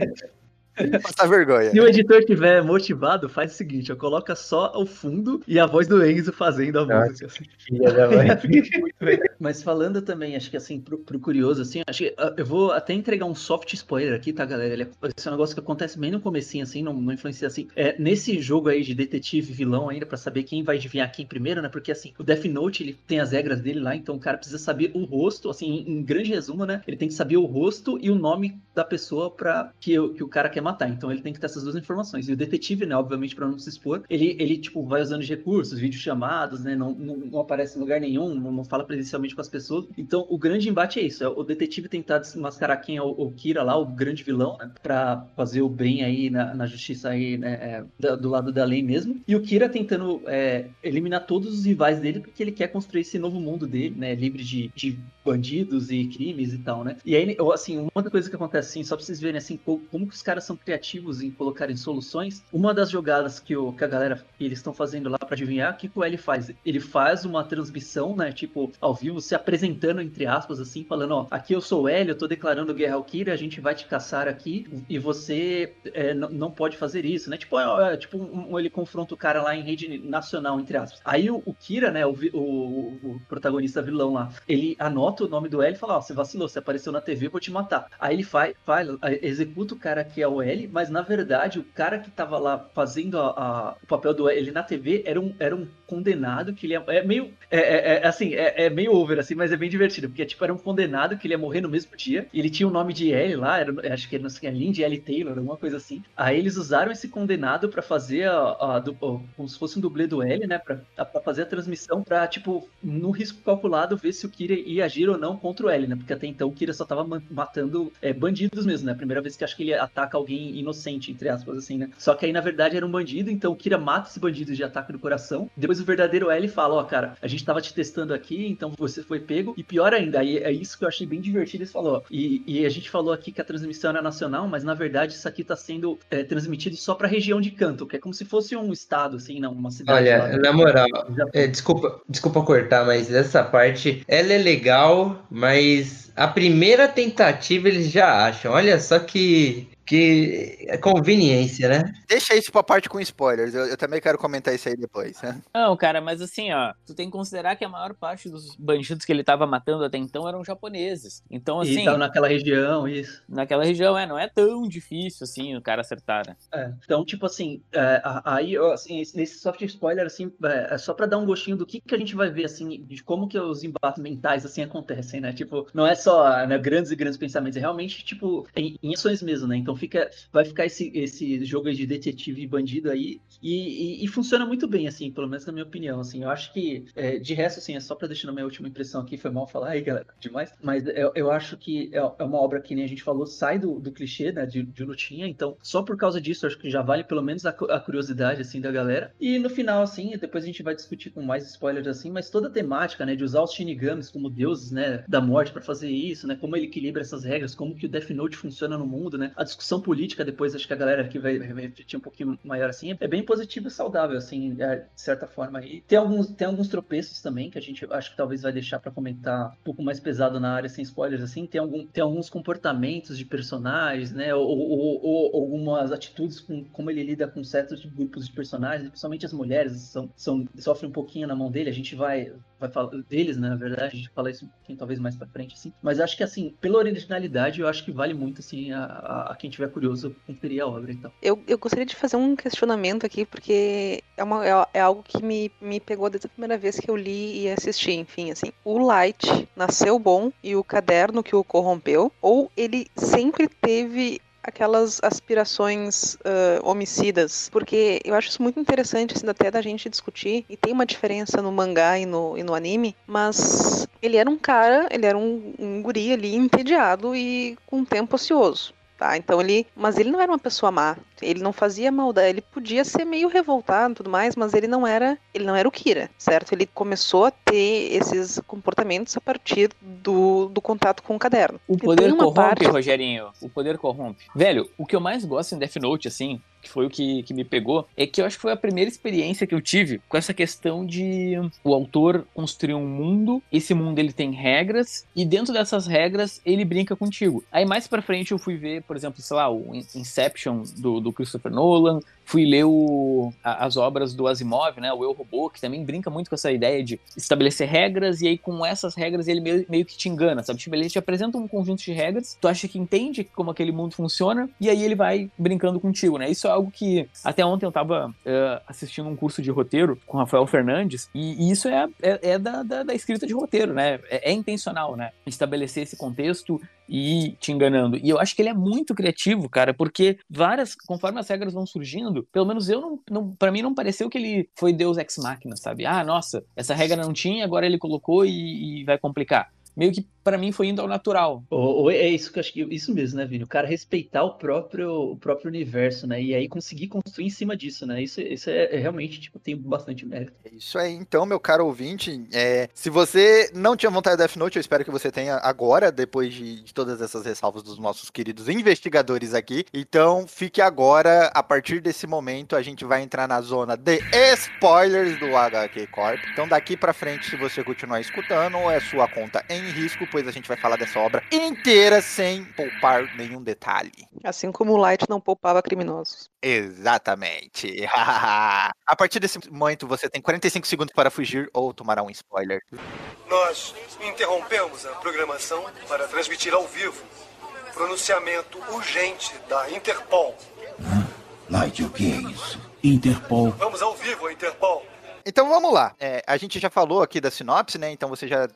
Passa vergonha. Se o editor tiver motivado, faz o seguinte, ó, coloca só o fundo e a voz do Enzo fazendo a Nossa, música. assim. Mas falando também, acho que assim, pro, pro curioso, assim, acho que ah, eu vou até entregar um soft spoiler aqui, tá, galera? Ele é, esse é um negócio que acontece bem no comecinho, assim, não, não influencia assim. É, nesse jogo aí de detetive vilão ainda, pra saber quem vai adivinhar quem primeiro, né? Porque assim, o Death Note, ele tem as regras dele lá, então o cara precisa saber o rosto, assim, em, em grande resumo, né? Ele tem que saber o rosto e o nome da pessoa para que, o- que o cara quer matar. Então ele tem que ter essas duas informações. E o detetive, né, obviamente, pra não se expor, ele, ele tipo, vai usando os recursos, videochamadas, né? Não, não, não aparece em lugar nenhum, não, fala presencialmente com as pessoas. Então o grande embate é isso: é o detetive tentar desmascarar quem é o, o Kira lá, o grande vilão, né? Pra fazer o bem aí na, na justiça aí, né? é, do lado da lei mesmo. E o Kira tentando é, eliminar todos os rivais dele, porque ele quer construir esse novo mundo dele, né? Livre de, de bandidos e crimes e tal, né? E aí, assim, uma das coisas que acontece, assim, só pra vocês verem, assim, co- como que os caras são criativos em colocarem soluções, uma das jogadas que, o, que a galera, eles estão fazendo lá pra adivinhar, o que, que o L faz? Ele faz uma transmissão, né, tipo, ao vivo, se apresentando, entre aspas, assim, falando, ó, aqui eu sou o L, eu tô declarando guerra ao Kira, a gente vai te caçar aqui, e você é, não pode fazer isso, né? Tipo, é, é, tipo um- ele confronta o cara lá em rede nacional, entre aspas. Aí o, o Kira, né, o, o- o protagonista vilão lá, ele anota o nome do L e fala, ó, você vacilou, você apareceu na TV, vou te matar. Aí ele faz, faz executa o cara que é o Mas na verdade o cara que tava lá fazendo a- a- o papel do L na TV era um, era um condenado que ele é, é meio, é, é- é, assim, é, é meio over assim, mas é bem divertido, porque tipo, era um condenado que ele ia morrer no mesmo dia, e ele tinha o nome de L lá, era, acho que era, não sei, Lindy L Taylor, alguma coisa assim. Aí eles usaram esse condenado pra fazer a, a ó, como se fosse um dublê do L, né, pra, fazer a transmissão pra, tipo, no risco calculado, ver se o Kira ia agir ou não contra o L, né, porque até então o Kira só tava ma- matando é, bandidos mesmo, né, primeira vez que acho que ele ataca alguém inocente, entre aspas, assim, né. Só que aí, na verdade, era um bandido, então o Kira mata esse bandido de ataque do coração, depois o verdadeiro L fala, ó, cara, a gente tava te testando aqui, então você foi pego, e pior ainda, aí é isso que eu achei bem divertido, eles falou, e, e a gente falou aqui que a transmissão era nacional, mas na verdade isso aqui tá sendo é, transmitido só pra região de Canto, que é como se fosse um estado, assim, não, uma cidade. Olha, do- na moral, é, desculpa, desculpa cortar, mas essa parte, ela é legal, mas a primeira tentativa eles já acham. Olha só que, que é conveniência, né? Deixa isso pra parte com spoilers. Eu, eu também quero comentar isso aí depois. né? Não, cara, mas assim, ó, tu tem que considerar que a maior parte dos bandidos que ele tava matando até então eram japoneses. Então, E assim, tava naquela região, isso. naquela região, é, não é tão difícil assim o cara acertar, né? É, Então, tipo assim, é, aí, ó, assim, esse- nesse soft spoiler, assim, é, é só pra dar um gostinho do que, que a gente vai ver, assim, de como que os embates mentais, assim, acontecem, né? Tipo, não é só né, grandes e grandes pensamentos, é realmente, tipo, em, em ações mesmo, né? Então fica, vai ficar esse, esse jogo de detetive e bandido aí, e, e- e funciona muito bem, assim, pelo menos na minha opinião, assim. Eu acho que, é, de resto, assim, é só pra deixar minha última impressão aqui, foi mal falar aí, galera, demais, mas eu, eu acho que é, é uma obra que nem a gente falou, sai do, do clichê, né, de, de lutinha, então só por causa disso, acho que já vale pelo menos a, a curiosidade, assim, da galera. E no final, assim, depois a gente vai discutir com mais spoilers, assim, mas toda a temática, né, de usar os Shinigamis como deuses, né, da morte pra fazer isso, né, como ele equilibra essas regras, como que o Death Note funciona no mundo, né, a discussão política depois, acho que a galera aqui vai refletir um pouquinho maior, assim, é bem positivo e saudável, assim, é, de certa forma. E tem alguns, tem alguns tropeços também, que a gente acho que talvez vai deixar pra comentar um pouco mais pesado na área, sem spoilers, assim, tem, algum, tem alguns comportamentos de personagens, né, ou, ou- ou- algumas atitudes com como ele lida com certos grupos de personagens, principalmente as mulheres são, são, sofrem um pouquinho na mão dele, a gente vai, vai falar deles, né, na verdade, a gente fala isso um talvez mais pra frente, assim, mas acho que, assim, pela originalidade, eu acho que vale muito, assim, a, a, a quem tiver curioso conferir a obra, então. Eu, eu gostaria de fazer um questionamento aqui, porque é, uma, é, é algo que me, me pegou desde a primeira vez que eu li e assisti, enfim, assim. O Light nasceu bom e o caderno que o corrompeu, ou ele sempre teve aquelas aspirações ah, homicidas, porque eu acho isso muito interessante, assim, até da gente discutir, e tem uma diferença no mangá e no, e no anime, mas ele era um cara, ele era um, um guri ali entediado e com tempo ocioso. Tá, então ele. Mas ele não era uma pessoa má. Ele não fazia maldade. Ele podia ser meio revoltado e tudo mais, mas ele não era. Ele não era o Kira, certo? Ele começou a ter esses comportamentos a partir do, do contato com o caderno. O poder corrompe, parte- Rogerinho. O poder corrompe. Velho, o que eu mais gosto em Death Note, assim, que foi o que, que me pegou, é que eu acho que foi a primeira experiência que eu tive com essa questão de o autor construir um mundo, esse mundo ele tem regras, e dentro dessas regras ele brinca contigo. Aí mais pra frente eu fui ver, por exemplo, sei lá, o In- Inception do, do Christopher Nolan, fui ler o- a- as obras do Asimov, né, o Eu Robô, que também brinca muito com essa ideia de estabelecer regras, e aí com essas regras ele meio, meio que te engana, sabe? Tipo, ele te apresenta um conjunto de regras, tu acha que entende como aquele mundo funciona, e aí ele vai brincando contigo, né? Isso algo que até ontem eu tava eh, assistindo um curso de roteiro com Rafael Fernandes, e, e isso é, é, é da, da, da escrita de roteiro, né? É, é intencional, né? Estabelecer esse contexto e te enganando. E eu acho que ele é muito criativo, cara, porque várias, conforme as regras vão surgindo, pelo menos eu não, não para mim não pareceu que ele foi Deus ex machina, sabe? Ah, nossa, essa regra não tinha, agora ele colocou e, e vai complicar. Meio que pra mim foi indo ao natural. Ou, ou é isso que eu acho que isso mesmo, né, Vini? O cara respeitar o próprio, o próprio universo, né? E aí conseguir construir em cima disso, né? Isso, isso é, é realmente, tipo, tem bastante mérito. É isso aí, então, meu caro ouvinte. é, se você não tinha vontade de Death Note, eu espero que você tenha agora, depois de, de todas essas ressalvas dos nossos queridos investigadores aqui. Então, fique agora, a partir desse momento, a gente vai entrar na zona de spoilers do HQ Corp. Então, daqui pra frente, se você continuar escutando, é sua conta em risco, pois a gente vai falar dessa obra inteira sem poupar nenhum detalhe. Assim como o Light não poupava criminosos. Exatamente. a partir desse momento, você tem 45 segundos para fugir ou tomará um spoiler. Nós interrompemos a programação para transmitir ao vivo pronunciamento urgente da Interpol. Light, o que é isso? Interpol. Vamos ao vivo, Interpol. Então vamos lá. É, a gente já falou aqui da sinopse, né? Então você já,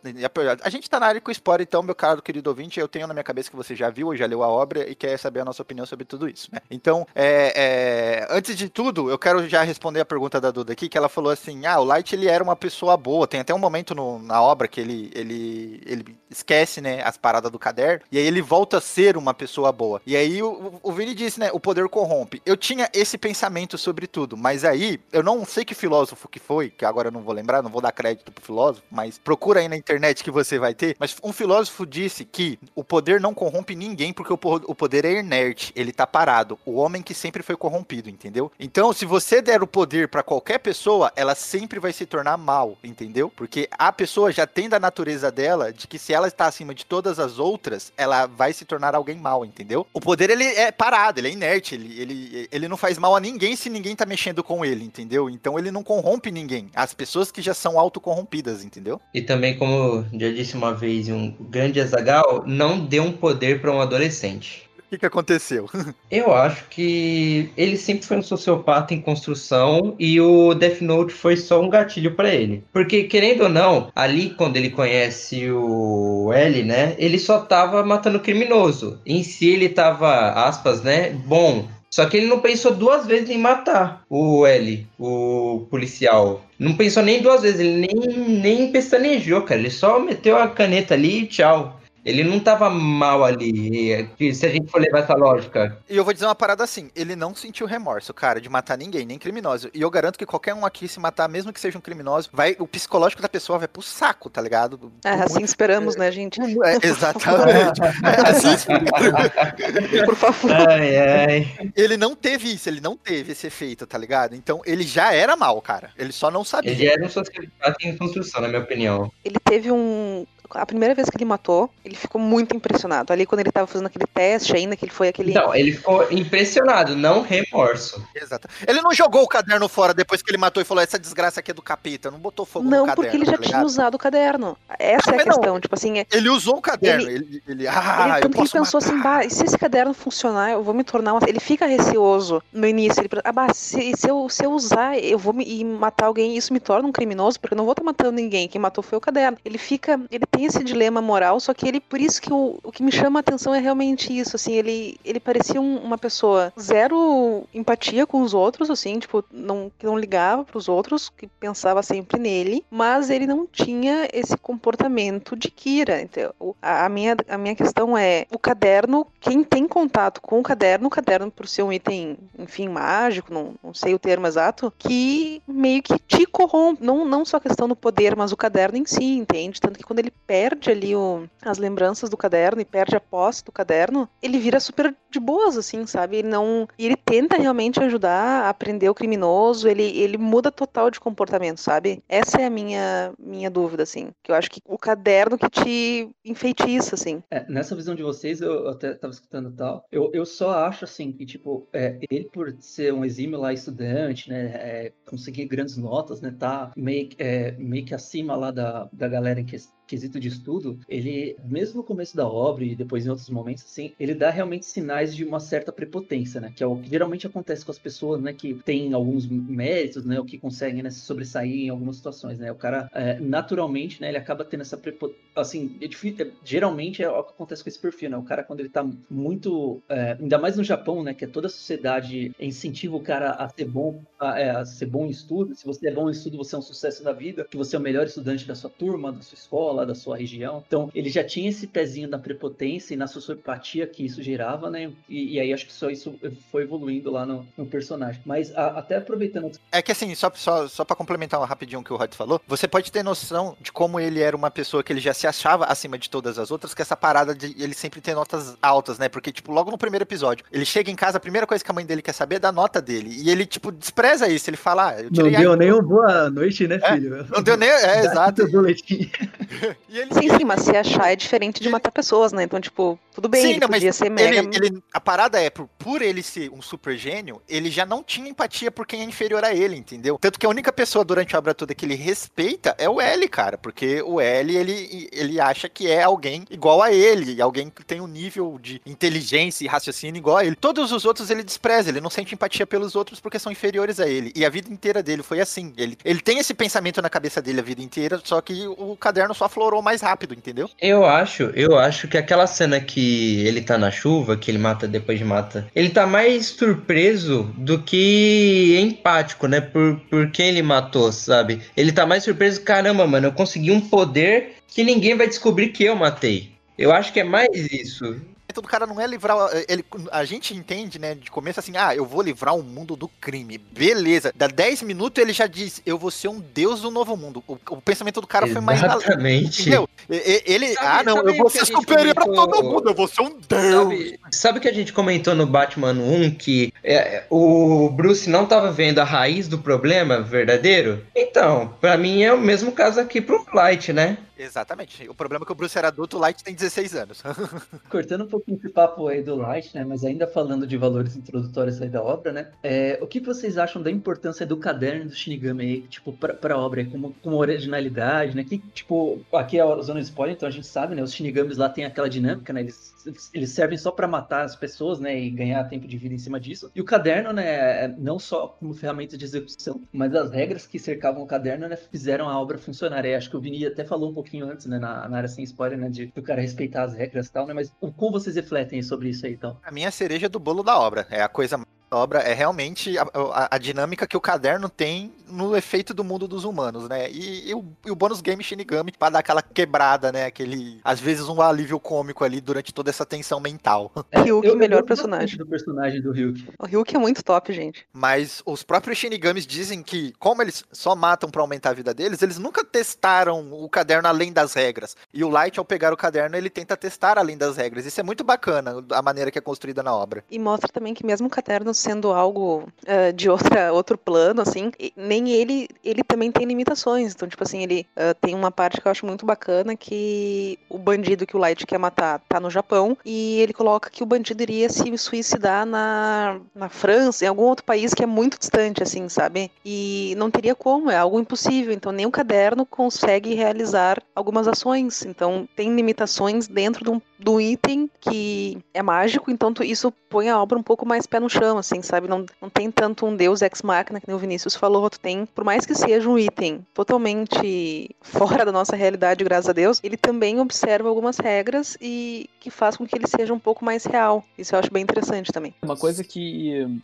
A gente tá na área com spoiler, então, meu caro querido ouvinte, eu tenho na minha cabeça que você já viu ou já leu a obra e quer saber a nossa opinião sobre tudo isso, né? Então, é, é, antes de tudo, eu quero já responder a pergunta da Duda aqui, que ela falou assim: ah, o Light ele era uma pessoa boa. Tem até um momento no- na obra que ele, ele, ele esquece, né, as paradas do caderno, e aí ele volta a ser uma pessoa boa. E aí o, o Vini disse, né, o poder corrompe. Eu tinha esse pensamento sobre tudo, mas aí eu não sei que filósofo que foi, que agora eu não vou lembrar, não vou dar crédito pro filósofo, mas procura aí na internet que você vai ter. Mas um filósofo disse que o poder não corrompe ninguém porque o, po- o poder é inerte, ele tá parado. O homem que sempre foi corrompido, entendeu? Então, se você der o poder pra qualquer pessoa, ela sempre vai se tornar mal, entendeu? Porque a pessoa já tem da natureza dela de que se ela está acima de todas as outras, ela vai se tornar alguém mal, entendeu? O poder ele é parado, ele é inerte, ele, ele, ele não faz mal a ninguém se ninguém tá mexendo com ele, entendeu? Então ele não corrompe ninguém. As pessoas que já são autocorrompidas, entendeu? E também, como já disse uma vez um grande Azagal, não dê um poder para um adolescente. O que, que aconteceu? Eu acho que ele sempre foi um sociopata em construção e o Death Note foi só um gatilho pra ele. Porque, querendo ou não, ali quando ele conhece o L, né, ele só tava matando criminoso. Em si ele tava, aspas, né, bom. Só que ele não pensou duas vezes em matar o L, o policial. Não pensou nem duas vezes, ele nem, nem pestanejou, cara. Ele só meteu a caneta ali e tchau. Ele não tava mal ali, e, se a gente for levar essa lógica. E eu vou dizer uma parada assim, ele não sentiu remorso, cara, de matar ninguém, nem criminoso. E eu garanto que qualquer um aqui se matar, mesmo que seja um criminoso, vai, o psicológico da pessoa vai pro saco, tá ligado? É, assim esperamos, né, gente? É, exatamente. É, assim, Por favor. Ai, ai. ele não teve isso, ele não teve esse efeito, tá ligado? Então ele já era mal, cara. Ele só não sabia. Ele era um sociopata em construção, na minha opinião. Ele teve um. A primeira vez que ele matou, ele ficou muito impressionado. Ali quando ele tava fazendo aquele teste ainda, que ele foi aquele. Não, ele ficou impressionado, não remorso. Exato. Ele não jogou o caderno fora depois que ele matou e falou: essa desgraça aqui é do capeta, não botou fogo Não, no caderno. porque ele já tá tinha usado o caderno. Essa é a Mas não. questão. Tipo assim, é, Ele usou o caderno. Ele, ele, ah, ele, que ele posso pensou matar. assim, bah, e se esse caderno funcionar, eu vou me tornar uma... Ele fica receoso no início. Ele pensa, ah, bah, se, se, eu, se eu usar, eu vou me, e matar alguém, isso me torna um criminoso, porque eu não vou estar matando ninguém. Quem matou foi o caderno. Ele fica, ele tem esse dilema moral, só que ele por isso que o, o que me chama a atenção é realmente isso, assim, ele, ele parecia um- uma pessoa zero empatia com os outros, assim, tipo, não, que não ligava pros outros, que pensava sempre nele, mas ele não tinha esse comportamento de Kira. Então, a, a minha, a minha questão é, o caderno, quem tem contato com o caderno, o caderno por ser um item, enfim, mágico, não, não sei o termo exato, que meio que te corrompe, não, não só a questão do poder, mas o caderno em si, entende? Tanto que quando ele perde ali o, as lembranças do caderno e perde a posse do caderno, ele vira super de boas, assim, sabe? Ele não. E ele tenta realmente ajudar a prender o criminoso, ele, ele muda total de comportamento, sabe? Essa é a minha, minha dúvida, assim. Que eu acho que o caderno que te enfeitiça, assim. É, nessa visão de vocês, eu até tava escutando tal. Eu, eu só acho assim que, tipo, é, ele por ser um exímio lá estudante, né? é, conseguir grandes notas, né? Tá meio, é, meio que acima lá da, da galera em ques- quesito de estudo, ele, mesmo no começo da obra e depois em outros momentos, assim, ele dá realmente sinais de uma certa prepotência, né? Que é o que geralmente acontece com as pessoas, né? Que têm alguns méritos, né? O que conseguem né, se sobressair em algumas situações, né? O cara, é, naturalmente, né? Ele acaba tendo essa prepotência, assim, é difícil, é- geralmente é o que acontece com esse perfil, né? O cara, quando ele tá muito, é, ainda mais no Japão, né? Que é toda a sociedade incentiva o cara a ser bom, a, é, a ser bom em estudo. Se você é bom em estudo, você é um sucesso na vida, que você é o melhor estudante da sua turma, da sua escola, da sua região. Então, ele já tinha esse pezinho da prepotência e na sociopatia que isso gerava, né? E, e aí acho que só isso foi evoluindo lá no, no personagem. Mas a- até aproveitando É que assim, só, só, só pra complementar rapidinho o que o Rod falou, você pode ter noção de como ele era uma pessoa que ele já se achava acima de todas as outras, que essa parada de ele sempre ter notas altas, né? Porque, tipo, logo no primeiro episódio, ele chega em casa, a primeira coisa que a mãe dele quer saber é da nota dele. E ele, tipo, despreza isso. Ele fala, ah, eu Não tirei deu A- nem uma boa noite, né, É, filho? Não deu nem. É, exato. E ele, Sim, sim, mas se achar é diferente de matar pessoas, né? Então, tipo, tudo bem, Sim, ele não, podia ser mega. Ele, ele- a parada é, por, por ele ser um super gênio, ele já não tinha empatia por quem é inferior a ele, entendeu? Tanto que a única pessoa durante a obra toda que ele respeita é o L, cara. Porque o L, ele, ele acha que é alguém igual a ele, alguém que tem um nível de inteligência e raciocínio igual a ele. Todos os outros ele despreza, ele não sente empatia pelos outros porque são inferiores a ele. E a vida inteira dele foi assim. Ele, ele tem esse pensamento na cabeça dele a vida inteira, só que o caderno só aflorou mais rápido, entendeu? Eu acho, eu acho que aquela cena que ele tá na chuva, que ele mata depois de mata, ele tá mais surpreso do que empático, né? Por, por quem ele matou, sabe? Ele tá mais surpreso, caramba, mano, eu consegui um poder que ninguém vai descobrir que eu matei. Eu acho que é mais isso. O do cara não é livrar. Ele, a gente entende, né, de começo assim, ah, eu vou livrar o mundo do crime. Beleza. Dá 10 minutos ele já diz, eu vou ser um deus do novo mundo. O, o pensamento do cara foi mais. Exatamente. Entendeu? Ele, Sabe- ah, não, eu vou o a ser superior a comentou- todo mundo, eu vou ser um deus. Sabe, sabe que a gente comentou no Batman 1 que é, o Bruce não tava vendo a raiz do problema verdadeiro? Então, pra mim é o mesmo caso aqui pro Light, né? Exatamente. O problema é que o Bruce era adulto, o Light tem 16 anos. Cortando um pouquinho esse papo aí do Light, né? Mas ainda falando de valores introdutórios aí da obra, né? É, o que vocês acham da importância do caderno do Shinigami aí, tipo, pra, pra obra como, como originalidade, né? Que, tipo, aqui é a zona de spoiler, então a gente sabe, né? Os Shinigamis lá tem aquela dinâmica, né? Eles, eles servem só pra matar as pessoas, né? E ganhar tempo de vida em cima disso. E o caderno, né? Não só como ferramenta de execução, mas as regras que cercavam o caderno, né? Fizeram a obra funcionar. E acho que o Vini até falou um pouquinho antes, né? Na, na área sem spoiler, né? De do cara respeitar as regras e tal, né? Mas o- como vocês refletem sobre isso aí, então? A minha cereja do bolo da obra. É a coisa mais obra, é realmente a, a- a dinâmica que o caderno tem no efeito do mundo dos humanos, né? E, e o, e o bônus game Shinigami pra dar aquela quebrada, né? Aquele, às vezes, um alívio cômico ali durante toda essa tensão mental. Ryuki, melhor gosto bastante personagem. do personagem do Ryuki. O Ryuki é muito top, gente. Mas os próprios Shinigamis dizem que, como eles só matam pra aumentar a vida deles, eles nunca testaram o caderno além das regras. E o Light, ao pegar o caderno, ele tenta testar além das regras. Isso é muito bacana, a maneira que é construída na obra. E mostra também que mesmo o caderno sendo algo eh, de outra, outro plano, assim, nem ele, ele também tem limitações. Então, tipo assim, ele eh, tem uma parte que eu acho muito bacana que o bandido que o Light quer matar tá no Japão e ele coloca que o bandido iria se suicidar na, na França, em algum outro país que é muito distante, assim, sabe? E não teria como, é algo impossível. Então, nem o caderno consegue realizar algumas ações. Então, tem limitações dentro de um do item que é mágico, então isso põe a obra um pouco mais pé no chão, assim, sabe? Não, não tem tanto um deus ex machina, que nem o Vinícius falou, tu tem, por mais que seja um item totalmente fora da nossa realidade, graças a Deus, ele também observa algumas regras e que faz com que ele seja um pouco mais real. Isso eu acho bem interessante também. Uma coisa que,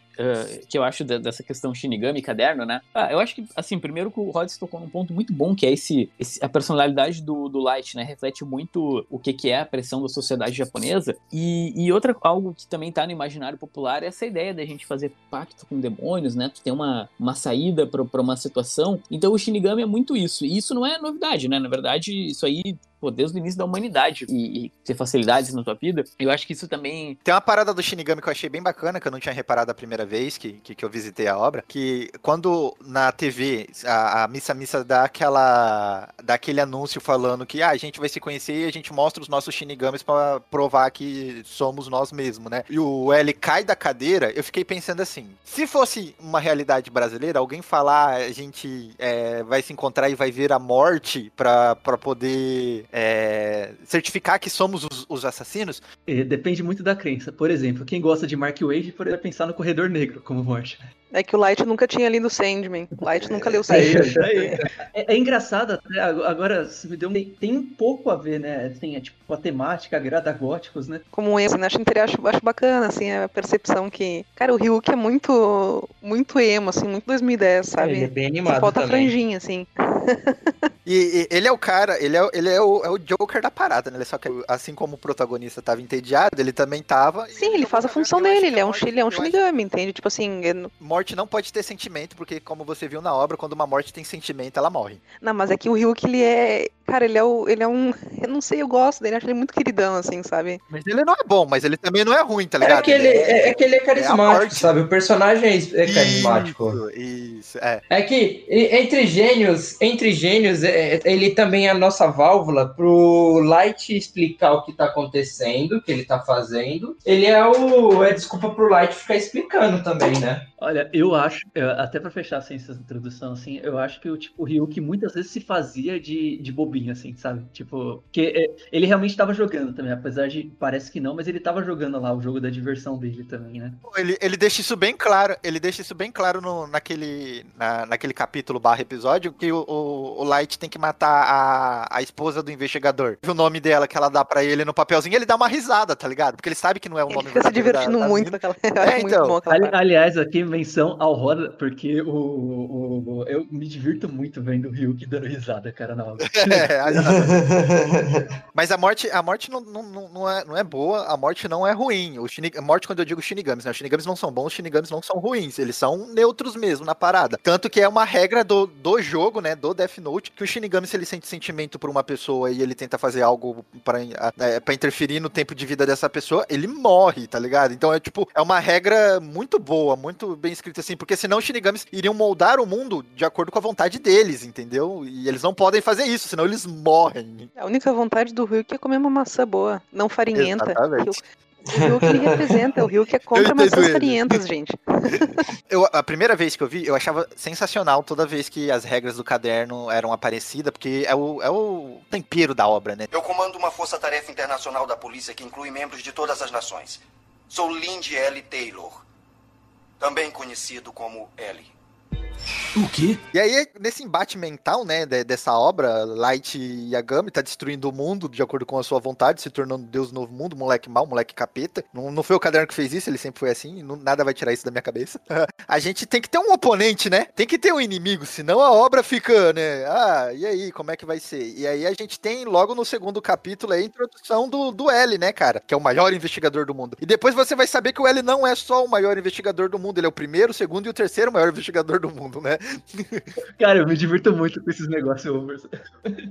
que eu acho de, dessa questão Shinigami caderno, né? Ah, eu acho que, assim, primeiro que o Rhodes tocou num ponto muito bom, que é esse, esse a personalidade do, do Light, né? Reflete muito o que, que é a pressão da sociedade japonesa. E, e outra, algo que também tá no imaginário popular é essa ideia da gente fazer pacto com demônios, né? Tu tem uma, uma saída para uma situação. Então o Shinigami é muito isso. E isso não é novidade, né? Na verdade, isso aí pô, desde o início da humanidade e, e, ter facilidades na tua vida. Eu acho que isso também. Tem uma parada do Shinigami que eu achei bem bacana, que eu não tinha reparado a primeira vez que, que, que eu visitei a obra, que quando na TV a, a Missa Missa dá aquela. dá aquele anúncio falando que ah, a gente vai se conhecer e a gente mostra os nossos Shinigamis para provar que somos nós mesmos, né? E o L cai da cadeira, eu fiquei pensando assim: se fosse uma realidade brasileira, alguém falar a gente é, vai se encontrar e vai ver a morte para poder é, certificar que somos os, os assassinos? É, depende muito da crença. Por exemplo, quem gosta de Mark Wade poderia pensar no Corredor Negro como morte. É que o Light nunca tinha lido Sandman. O Light nunca leu Sandman. É, é, é, engraçado até, agora se me deu um, tem um pouco a ver, né? Assim, é tipo a temática agrada góticos, né? Como emo, né? Acho, acho, acho bacana, assim, a percepção que. Cara, o Ryuk é muito, muito emo, assim, muito 2010, sabe? Ele é bem animado. Só falta também. franjinha, assim. E, e, ele é o cara, ele é, ele é, o, é o Joker da parada, né? Só que assim como o protagonista tava entediado, ele também tava. Sim, ele faz a função dele, ele é um, ele é um Shinigami, entende? Tipo assim. Ele... Morte não pode ter sentimento, porque como você viu na obra, quando uma morte tem sentimento, ela morre. Não, mas é que o Ryuk, ele é. Cara, ele é, o, ele é um. Eu não sei, eu gosto dele, acho ele muito queridão, assim, sabe? Mas ele não é bom, mas ele também não é ruim, tá ligado? É que ele, é, é, que ele é carismático, sabe? O personagem é carismático. Isso, isso, é. É que entre gênios, entre gênios, é, ele também é a nossa válvula pro Light explicar o que tá acontecendo, o que ele tá fazendo. Ele é o. É desculpa pro Light ficar explicando também, né? Olha, eu acho, até para fechar assim, essa introdução, assim, eu acho que o tipo, o Ryuk muitas vezes se fazia de, de bobinho, assim, sabe? Tipo, que é, ele realmente estava jogando também, apesar de parece que não, mas ele estava jogando lá o jogo da diversão dele também, né? Ele, ele deixa isso bem claro, ele deixa isso bem claro no, naquele, na, naquele capítulo barra episódio, que o, o, o, Light tem que matar a, a esposa do investigador. O nome dela que ela dá para ele no papelzinho, ele dá uma risada, tá ligado? Porque ele sabe que não é o ele nome fica se divertindo da, muito naquela. É, então. Ali, aliás, aqui menção ao Roda, porque o, o, o, eu me divirto muito vendo o Ryuk dando risada, cara, na obra. É, Mas a morte, a morte não, não, não, é, não é boa, a morte não é ruim. O Shinig... A morte, quando eu digo Shinigamis, né? Os Shinigamis não são bons, os Shinigamis não são ruins, eles são neutros mesmo na parada. Tanto que é uma regra do, do jogo, né, do Death Note, que o Shinigami, se ele sente sentimento por uma pessoa e ele tenta fazer algo para é, pra interferir no tempo de vida dessa pessoa, ele morre, tá ligado? Então é tipo, é uma regra muito boa, muito bem escrita assim, porque senão os Shinigamis iriam moldar o mundo de acordo com a vontade deles, entendeu? E eles não podem fazer isso, senão eles morrem. A única vontade do Ryuk é comer uma maçã boa, não farinhenta. Exatamente. O Rio que ele representa, o Rio que é contra maçãs farinhentas, gente. Eu, a primeira vez que eu vi, eu achava sensacional toda vez que as regras do caderno eram aparecidas, porque é o, é o tempero da obra, né? Eu comando uma força-tarefa internacional da polícia que inclui membros de todas as nações. Sou Lindy L. Taylor, também conhecido como L. O quê? E aí, nesse embate mental, né, dessa obra, Light Yagami tá destruindo o mundo de acordo com a sua vontade, se tornando Deus do Novo Mundo, moleque mal, moleque capeta. Não, não foi o caderno que fez isso, ele sempre foi assim, não, nada vai tirar isso da minha cabeça. a gente tem que ter um oponente, né? Tem que ter um inimigo, senão a obra fica, né? Ah, e aí, como é que vai ser? E aí a gente tem logo no segundo capítulo a introdução do, do L, né, cara? Que é o maior investigador do mundo. E depois você vai saber que o L não é só o maior investigador do mundo, ele é o primeiro, o segundo e o terceiro maior investigador do mundo, né? Cara, eu me divirto muito com esses negócios overs.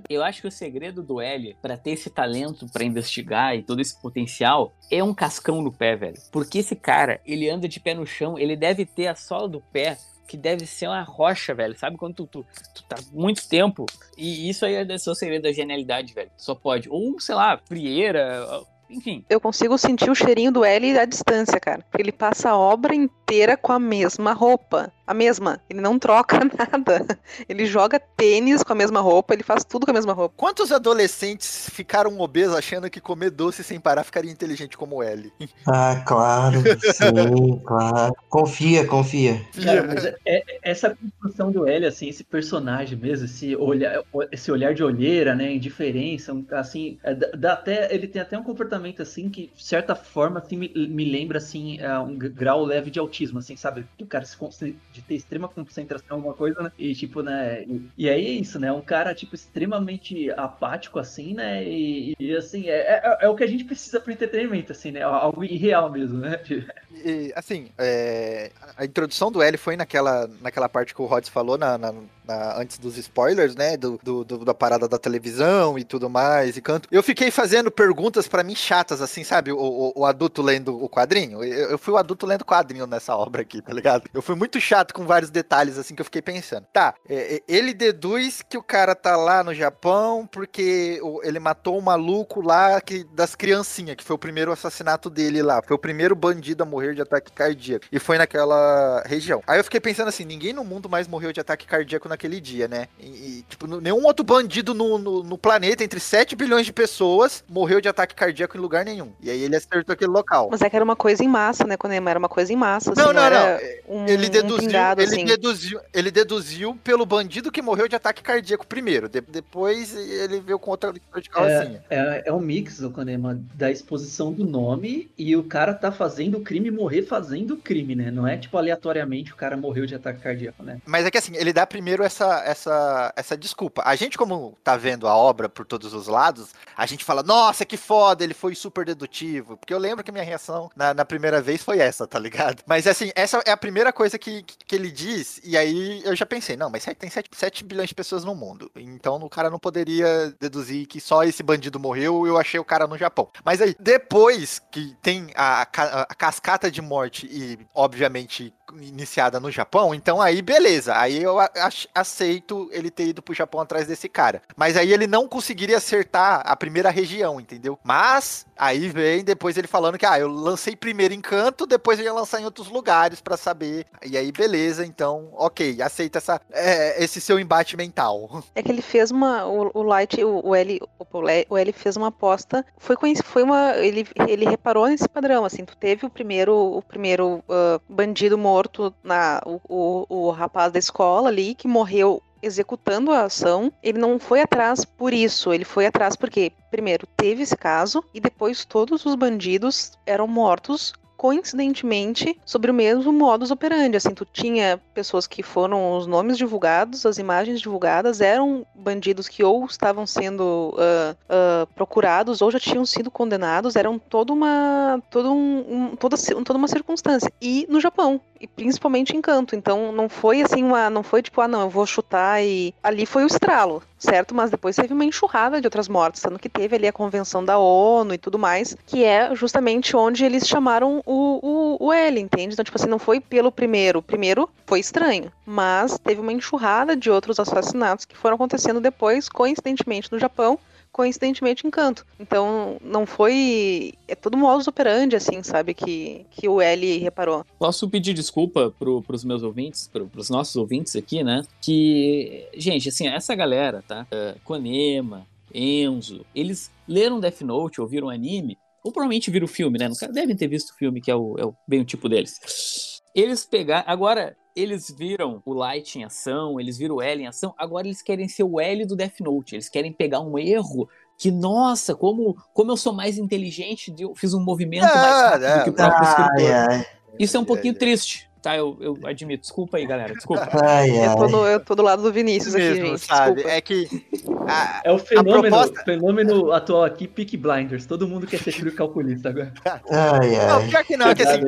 Eu acho que o segredo do L, para ter esse talento para investigar e todo esse potencial, é um cascão no pé, velho. Porque esse cara, ele anda de pé no chão, ele deve ter a sola do pé que deve ser uma rocha, velho. Sabe quando tu, tu, tu tá muito tempo? E isso aí é o segredo da genialidade, velho. Só pode. Ou, sei lá, frieira, enfim. Eu consigo sentir o cheirinho do L à distância, cara. Ele passa a obra inteira com a mesma roupa. A mesma. Ele não troca nada. Ele joga tênis com a mesma roupa, ele faz tudo com a mesma roupa. Quantos adolescentes ficaram obesos achando que comer doce sem parar ficaria inteligente como o L? Ah, claro, sim, claro. Confia, confia. Cara, mas é- é- essa construção do L, assim, esse personagem mesmo, esse olhar, esse olhar de olheira, né, indiferença, assim, é, dá até, ele tem até um comportamento, assim, que, de certa forma, assim, me, me lembra, assim, é, um grau leve de autismo, assim, sabe? Do cara se de ter extrema concentração em alguma coisa, né, e, tipo, né, e, e aí é isso, né, um cara, tipo, extremamente apático, assim, né, e, e, assim, é, é, é o que a gente precisa pro entretenimento, assim, né, algo irreal mesmo, né? E, assim, é, a introdução do L foi naquela, naquela parte que o Rods falou na, na- na- antes dos spoilers, né? Do, do- do- da parada da televisão e tudo mais. E canto. Eu fiquei fazendo perguntas pra mim chatas, assim, sabe? O, o- o adulto lendo o quadrinho. Eu, eu fui o adulto lendo quadrinho nessa obra aqui, tá ligado? Eu fui muito chato com vários detalhes, assim, que eu fiquei pensando. Tá, é, é, ele deduz que o cara tá lá no Japão porque ele matou um maluco lá que, das criancinhas, que foi o primeiro assassinato dele lá. Foi o primeiro bandido a morrer de ataque cardíaco. E foi naquela região. Aí eu fiquei pensando assim: ninguém no mundo mais morreu de ataque cardíaco naquele dia, né? E, e, tipo, nenhum outro bandido no, no, no planeta, entre 7 bilhões de pessoas, morreu de ataque cardíaco em lugar nenhum. E aí ele acertou aquele local. Mas é que era uma coisa em massa, né, Conema? Era uma coisa em massa. Não, assim, não, era não. Um, Ele um deduziu, pingado, ele, assim. deduziu, ele deduziu pelo bandido que morreu de ataque cardíaco primeiro. De- depois ele veio com outra de carrocinha. É, é um mix, o Kanema, da exposição do nome e o cara tá fazendo o crime morrer fazendo o crime, né? Não é tipo aleatoriamente o cara morreu de ataque cardíaco, né? Mas é que assim, ele dá primeiro essa, essa, essa desculpa. A gente, como tá vendo a obra por todos os lados, a gente fala, nossa, que foda, ele foi super dedutivo. Porque eu lembro que minha reação na, na primeira vez foi essa, tá ligado? Mas assim, essa é a primeira coisa que, que, que ele diz, e aí eu já pensei, não, mas tem 7, 7 bilhões de pessoas no mundo. Então o cara não poderia deduzir que só esse bandido morreu, eu achei o cara no Japão. Mas aí, depois que tem a, ca- a cascata de morte e, obviamente, iniciada no Japão, então aí beleza, aí eu aceito ele ter ido pro Japão atrás desse cara. Mas aí ele não conseguiria acertar a primeira região, entendeu? Mas aí vem depois ele falando que ah, eu lancei primeiro em Canto, depois eu ia lançar em outros lugares pra saber. E aí beleza, então, OK, aceita essa é, esse seu embate mental. É que ele fez uma. O, o Light, o, o L, o, L- fez uma aposta. Foi, foi uma. Ele, ele reparou nesse padrão, assim. Tu teve o primeiro, o primeiro ah, bandido morto, na, o, o, o rapaz da escola ali, que morreu executando a ação. Ele não foi atrás por isso. Ele foi atrás porque, primeiro, teve esse caso, e depois todos os bandidos eram mortos coincidentemente sobre o mesmo modus operandi, assim, tu tinha pessoas que foram os nomes divulgados, as imagens divulgadas eram bandidos que ou estavam sendo ah, ah, procurados ou já tinham sido condenados, eram toda uma todo um, um- toda, toda uma circunstância e no Japão e principalmente em Canto, então não foi assim uma não foi tipo ah não eu vou chutar e ali foi o estralo certo? Mas depois teve uma enxurrada de outras mortes, sendo que teve ali a convenção da ONU e tudo mais, que é justamente onde eles chamaram o, o, o L, entende? Então, tipo assim, não foi pelo primeiro. O primeiro foi estranho, mas teve uma enxurrada de outros assassinatos que foram acontecendo depois, coincidentemente no Japão, coincidentemente em Canto. Então, não foi. É todo modus operandi, assim, sabe? Que, que o L reparou. Posso pedir desculpa pro, pros meus ouvintes, pro, pros nossos ouvintes aqui, né? Que, gente, assim, essa galera, tá? Uh, Konema, Enzo, eles leram Death Note, ouviram anime, ou provavelmente viram o filme, né? Devem ter visto o filme, que é, o, é bem o tipo deles. Eles pegaram. Agora, eles viram o Light em ação, eles viram o L em ação, agora eles querem ser o L do Death Note. Eles querem pegar um erro que, nossa, como, como eu sou mais inteligente, eu fiz um movimento mais Ah, rápido não, que o próprio escritor. Ai, ai, Isso é um pouquinho triste, tá? Eu, eu admito. Desculpa aí, galera. Desculpa. ai, Eu tô, no, eu tô do lado do Vinícius aqui, mesmo, gente. sabe? Desculpa. É que a- É o fenômeno, proposta- fenômeno atual aqui, Peak Blinders. Todo mundo quer ser frio calculista agora. Ai, não, ai. pior que não, é que assim,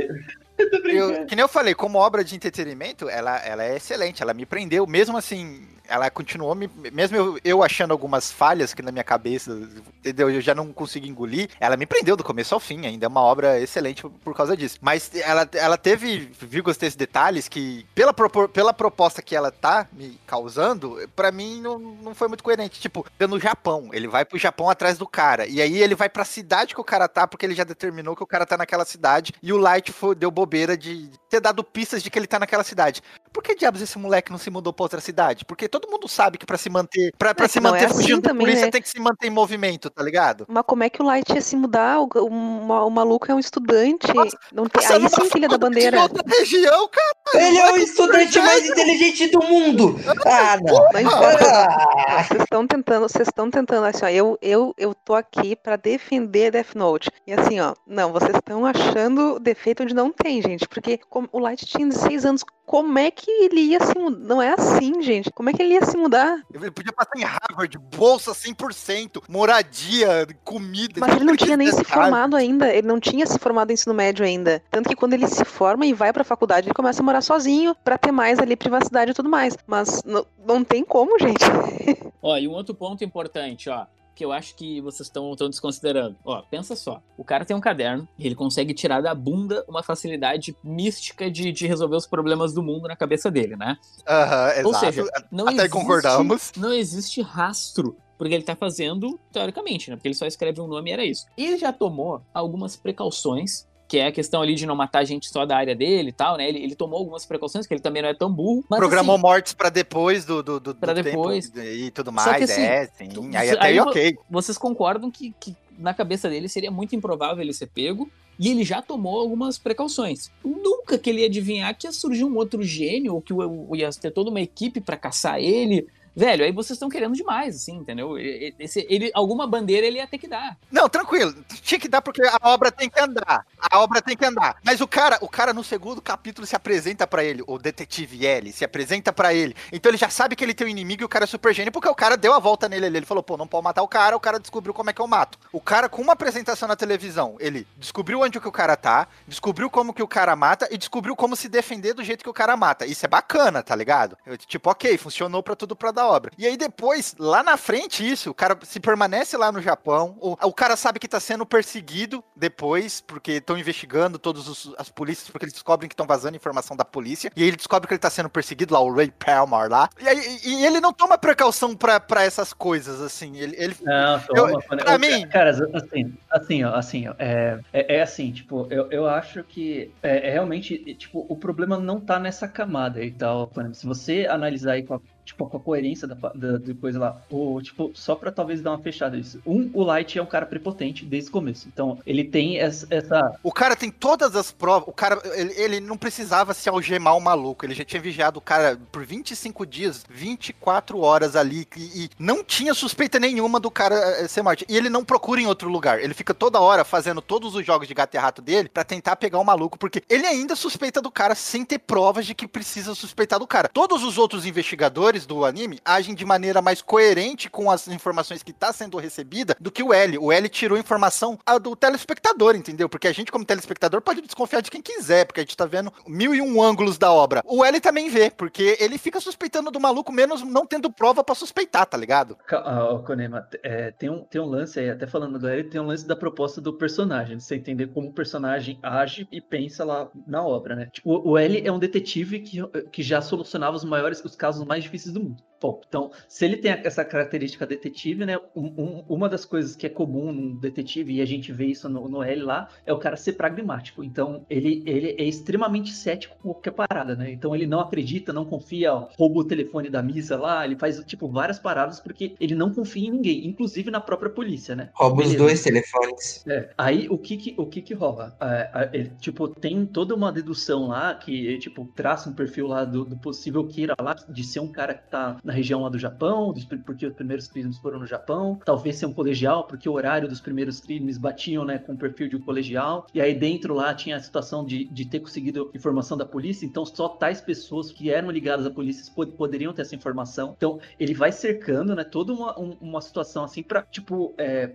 Eu que nem eu falei, como obra de entretenimento, ela, ela é excelente, ela me prendeu, mesmo assim, ela continuou me. Mesmo eu, eu achando algumas falhas que na minha cabeça, entendeu? Eu já não consegui engolir. Ela me prendeu do começo ao fim. Ainda é uma obra excelente por causa disso. Mas ela, ela teve, gostei desses detalhes que, pela, pela proposta que ela tá me causando, pra mim não, não foi muito coerente. Tipo, no Japão, ele vai pro Japão atrás do cara. E aí ele vai pra cidade que o cara tá, porque ele já determinou que o cara tá naquela cidade. E o Light foi, deu bobeira de ter dado pistas de que ele tá naquela cidade. Por que diabos esse moleque não se mudou pra outra cidade? Porque todo mundo sabe que pra se manter, pra, pra É, se não é manter assim fugindo da também, polícia né? tem que se manter em movimento, tá ligado? Mas como é que o Light ia se mudar? O, o, o maluco é um estudante. Nossa, não tem, aí sim ele é da bandeira. região, cara. Ele é o moleque estudante mais inteligente do mundo! Ah, não. Mas Ah, vocês estão tentando, vocês estão tentando, assim, ó, eu, eu, eu tô aqui pra defender Death Note. E assim, ó, não, vocês estão achando defeito onde não tem, gente. Porque o Light tinha 16 anos, como é que ele ia se mudar? Não é assim, gente. Como é que ele ia se mudar? Ele podia passar em Harvard, bolsa 100%, moradia, comida. Mas ele não tinha nem se formado ainda, ele não tinha se formado em ensino médio ainda. Tanto que quando ele se forma e vai pra faculdade, ele começa a morar sozinho pra ter mais ali privacidade e tudo mais. Mas não, não tem como, gente. Ó, e um outro ponto importante, ó, que eu acho que vocês estão desconsiderando. Ó, pensa só, o cara tem um caderno e ele consegue tirar da bunda uma facilidade mística de, de resolver os problemas do mundo na cabeça dele, né? Aham, exato. Ou seja, não Até existe, concordamos. Não existe rastro porque ele tá fazendo teoricamente, né? Porque ele só escreve um nome e era isso. Ele já tomou algumas precauções, que é a questão ali de não matar gente só da área dele e tal, né? Ele, ele tomou algumas precauções, que ele também não é tão burro. Mas, Programou assim, mortes pra depois do, do, do, Pra do depois. e tudo mais, que, assim, é, sim. tu- Aí até aí vo- ok. vocês concordam que, que na cabeça dele seria muito improvável ele ser pego. E ele já tomou algumas precauções. Nunca que ele ia adivinhar que ia surgir um outro gênio, ou que ia ter toda uma equipe pra caçar ele. Velho, aí vocês estão querendo demais, assim, entendeu? Esse, ele, alguma bandeira ele ia ter que dar. Não, tranquilo. Tinha que dar porque a obra tem que andar. A obra tem que andar. Mas o cara, o cara no segundo capítulo se apresenta pra ele, o detetive L, se apresenta pra ele. Então ele já sabe que ele tem um inimigo e o cara é super gênio, porque o cara deu a volta nele ali. Ele falou, pô, não pode matar o cara, o cara descobriu como é que eu mato. O cara, com uma apresentação na televisão, ele descobriu onde que o cara tá, descobriu como que o cara mata e descobriu como se defender do jeito que o cara mata. Isso é bacana, tá ligado? Eu, tipo, ok, funcionou pra tudo pra da obra. E aí depois, lá na frente, isso, o cara se permanece lá no Japão, o, o cara sabe que tá sendo perseguido depois, porque estão investigando todas as polícias, porque eles descobrem que estão vazando informação da polícia, e aí ele descobre que ele tá sendo perseguido lá, o Ray Palmer lá, e, aí, e ele não toma precaução pra, pra essas coisas, assim, ele... ele Não, toma, quando- pra eu- mim- Cara, assim, assim, ó, assim, ó, é, é, é assim, tipo, eu, eu acho que é, é realmente, tipo, o problema não tá nessa camada e tal, se você analisar aí com a, tipo, com a coerência da, da, de coisa lá, ou, tipo, só pra talvez dar uma fechada nisso. Um, o Light é um cara prepotente desde o começo, então ele tem essa, essa O cara tem todas as provas. O cara, ele, ele não precisava se algemar o maluco. Ele já tinha vigiado o cara por 25 dias, 24 horas ali. E, e não tinha suspeita nenhuma do cara eh, ser morte. E ele não procura em outro lugar. Ele fica toda hora fazendo todos os jogos de gato e rato dele pra tentar pegar o maluco. Porque ele ainda suspeita do cara sem ter provas de que precisa suspeitar do cara. Todos os outros investigadores do anime agem de maneira mais coerente com as informações que tá sendo recebida do que o L. O L tirou informação a do telespectador, entendeu? Porque a gente, como telespectador, pode desconfiar de quem quiser, porque a gente tá vendo mil e um ângulos da obra. O L também vê, porque ele fica suspeitando do maluco, menos não tendo prova pra suspeitar, tá ligado? Ah, ô, Konema, é, tem, um, tem um lance aí, até falando do L, tem um lance da proposta do personagem, de você entender como o personagem age e pensa lá na obra, né? Tipo, o L é um detetive que, que já solucionava os maiores, os casos mais difíceis do mundo. Bom, então, se ele tem essa característica detetive, né? um- um- uma das coisas que é comum num detetive, e a gente vê isso no, no L lá, é o cara ser pragmático. Então, ele, ele é extremamente cético com qualquer parada, né? Então, ele não acredita, não confia, ó, rouba o telefone da missa lá, ele faz, tipo, várias paradas porque ele não confia em ninguém, inclusive na própria polícia, né? Rouba os dois telefones. É, aí o que que, o que, que rola? É, é, ele, tipo, tem toda uma dedução lá que, tipo, traça um perfil lá do, do possível Kira lá, de ser um cara que tá na região lá do Japão, porque os primeiros crimes foram no Japão, talvez ser um colegial, porque o horário dos primeiros crimes batiam, né, com o perfil de um colegial, e aí dentro lá tinha a situação de, de ter conseguido informação da polícia, então só tais pessoas que eram ligadas à polícia pod- poderiam ter essa informação. Então, ele vai cercando, né, toda uma, um- uma situação assim pra, tipo, é,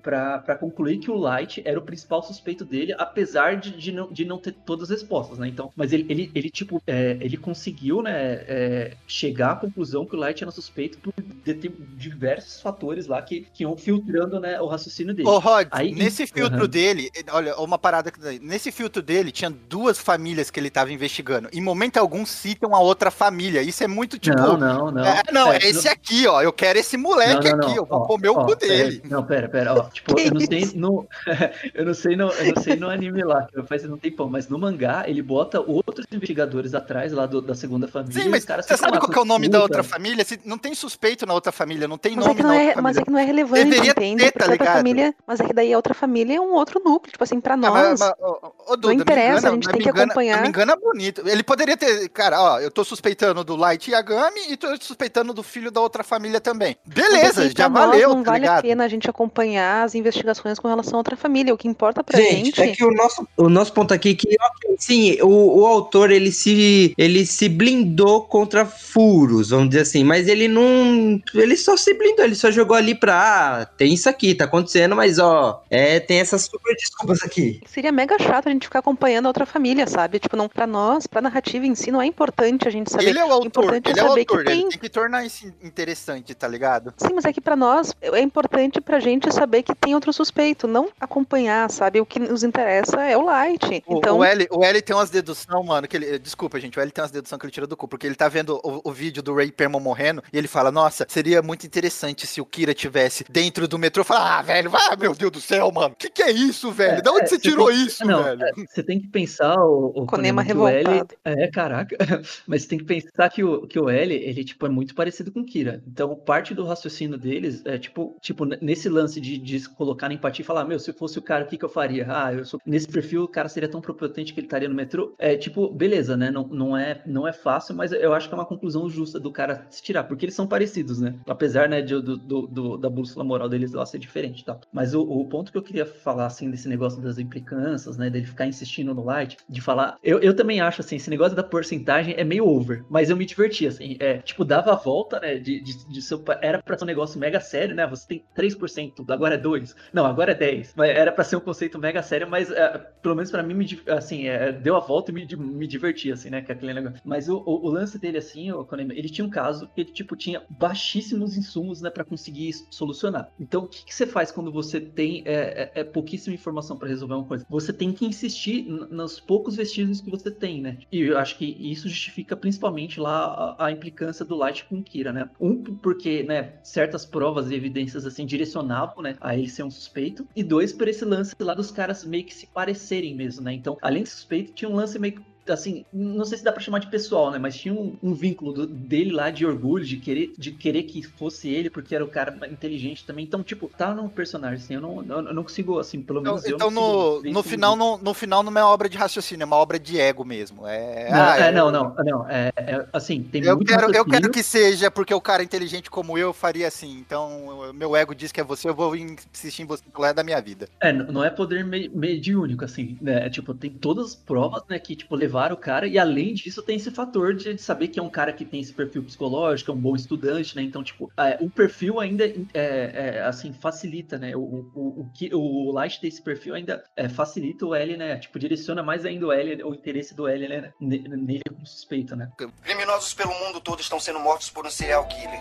concluir que o Light era o principal suspeito dele, apesar de, de, não, de não ter todas as respostas, né? Então, mas ele, ele, ele tipo, é, ele conseguiu, né, é, chegar à conclusão que o Light era, sus- suspeito por ter diversos fatores lá que, que iam filtrando né, o raciocínio dele. Ô, Rod, Aí- nesse filtro Aham. dele, olha, uma parada que. Nesse filtro dele, tinha duas famílias que ele tava investigando. Em momento algum citam a outra família. Isso é muito tipo. não, não, não. É, não, é, É, esse aqui, ó. Eu quero esse moleque Não, não, aqui, não. eu vou Ó, comer o ó, cu pera- dele. não, pera, pera, ó. Tipo, eu não sei no. eu não sei no, eu não sei no anime lá, que faz um tempão, mas no mangá ele bota outros investigadores atrás lá do- da segunda família. Sim, mas você sabe qual que é o nome com da puta. outra família? Se não tem suspeito na outra família, não tem Mas é, nome que na não outra é, mas família. é que não é relevante, Deveria entende? ter, tá a outra ligado? família, mas é que daí a outra família é um outro núcleo, tipo assim, pra Ah, nós. mas- mas, ô, ô, Duda, me interessa, engana, a gente mas tem que engana- acompanhar. Me engana bonito. Ele poderia ter. Cara, ó, eu tô suspeitando do Light Yagami e tô suspeitando do filho da outra família também. Mas é Beleza, pra já nós valeu, Não tá vale a ligado? pena a gente acompanhar as investigações com relação a outra família. O que importa pra Gente, gente. é que o nosso, o nosso ponto aqui é que, sim, o, o autor ele se, ele se blindou contra furos, vamos dizer assim, mas ele não. Ele só se blindou, ele só jogou ali pra. Ah, tem isso aqui, tá acontecendo, mas ó, é, tem essas super desculpas aqui. Seria mega chato a gente ficar acompanhando a outra família, sabe? Tipo, não, pra nós, pra narrativa em si, não é importante a gente saber. Ele é o autor, importante é ele é o autor, ele tem- tem que tornar isso interessante, tá ligado? Sim, mas é que pra nós é importante pra gente saber que tem outro suspeito, não acompanhar, sabe? O que nos interessa é o Light. O, Então, o, L, o L tem umas dedução, mano, que ele. Desculpa, gente, o L tem umas dedução que ele tira do cu, porque ele tá vendo o, o vídeo do Ray Perman morrendo e ele fala: Nossa, seria muito interessante se o Kira tivesse dentro do metrô. Fala, ah, velho, vai, meu Deus do céu, mano. Que que é isso, velho? É, da onde é, você tirou tem- isso, não, velho? é, Você tem que pensar o, o Conema que o L, revoltado. é, caraca, mas você tem que pensar que o, que o L, ele tipo é muito parecido com o Kira. Então, parte do raciocínio deles é tipo, tipo nesse lance de, de se colocar na empatia e falar, meu, se eu fosse o cara, o que que eu faria? Ah, eu sou nesse perfil, o cara seria tão propotente que ele estaria no metrô. É tipo, beleza, né? Não, não é não é fácil, mas eu acho que é uma conclusão justa do cara se tirar, porque eles são parecidos, né? Apesar, né, de- do, do, da bússola moral deles lá ser diferente, tá? Mas o, o ponto que eu queria falar, assim, desse negócio das implicâncias, né, dele ficar insistindo no light, de falar, eu, eu também acho, assim, esse negócio da porcentagem é meio over, mas eu me diverti, assim, é, tipo, dava a volta, né, de, de, de seu, era pra ser um negócio mega sério, né, você tem 3%, agora é 2, não, agora é 10, mas era pra ser um conceito mega sério, mas é, pelo menos pra mim, me, assim, é, deu a volta e me, me diverti, assim, né, com aquele negócio. Mas o, o, o lance dele, assim, Konami, ele tinha um caso que ele, tipo, tinha baixíssimos insumos, né, pra conseguir solucionar. Então, o que, que você faz quando você tem é, é- é pouquíssima informação pra resolver uma coisa? Você tem que insistir nos poucos vestígios que você tem, né? E eu acho que isso justifica principalmente lá a, a implicância do Light com Kira, né? Um, porque, né, certas provas e evidências, assim, direcionavam, né, a ele ser um suspeito. E dois, por esse lance lá dos caras meio que se parecerem mesmo, né? Então, além de suspeito, tinha um lance meio assim, não sei se dá pra chamar de pessoal, né? Mas tinha um, um vínculo do- dele lá de orgulho, de querer, de querer que fosse ele, porque era o cara inteligente também. Então, tipo, tá no personagem, assim, eu não, eu não consigo, assim, pelo Então, menos eu então no, no, final, no, no final não é uma obra de raciocínio, é uma obra de ego mesmo. É, Não, ah, é, eu- não, não, não, é, é, assim, tem Eu muito quero, eu quero que seja, porque o cara inteligente como eu faria assim. Então, eu- meu ego diz que é você, eu vou insistir em você pelo resto da minha vida. É, não é poder me- mediúnico, assim, né? É, tipo, tem todas as provas, né, que, tipo, o cara, e além disso, tem esse fator de, de saber que é um cara que tem esse perfil psicológico, é um bom estudante, né? Então, tipo, é, o perfil ainda, é, é, assim, facilita, né? O, o, o, que, o Light desse perfil ainda é, facilita o L, né? Tipo, direciona mais ainda o L, o interesse do L, né? ne- Nele como suspeito, né? Criminosos pelo mundo todo estão sendo mortos por um serial killer.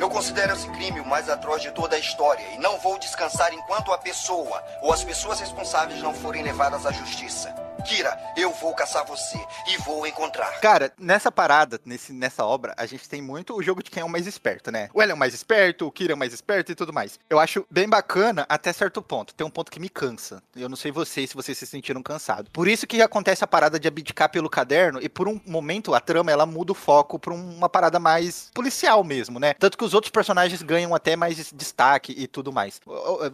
Eu considero esse crime o mais atroz de toda a história e não vou descansar enquanto a pessoa ou as pessoas responsáveis não forem levadas à justiça. Kira, eu vou caçar você e vou encontrar. Cara, nessa parada, nesse, nessa obra, a gente tem muito o jogo de quem é o mais esperto, né? O L é o mais esperto, o Kira é o mais esperto e tudo mais. Eu acho bem bacana até certo ponto. Tem um ponto que me cansa. Eu não sei vocês se vocês se sentiram cansados. Por isso que acontece a parada de abdicar pelo caderno e por um momento a trama ela muda o foco pra uma parada mais policial mesmo, né? Tanto que os outros personagens ganham até mais destaque e tudo mais.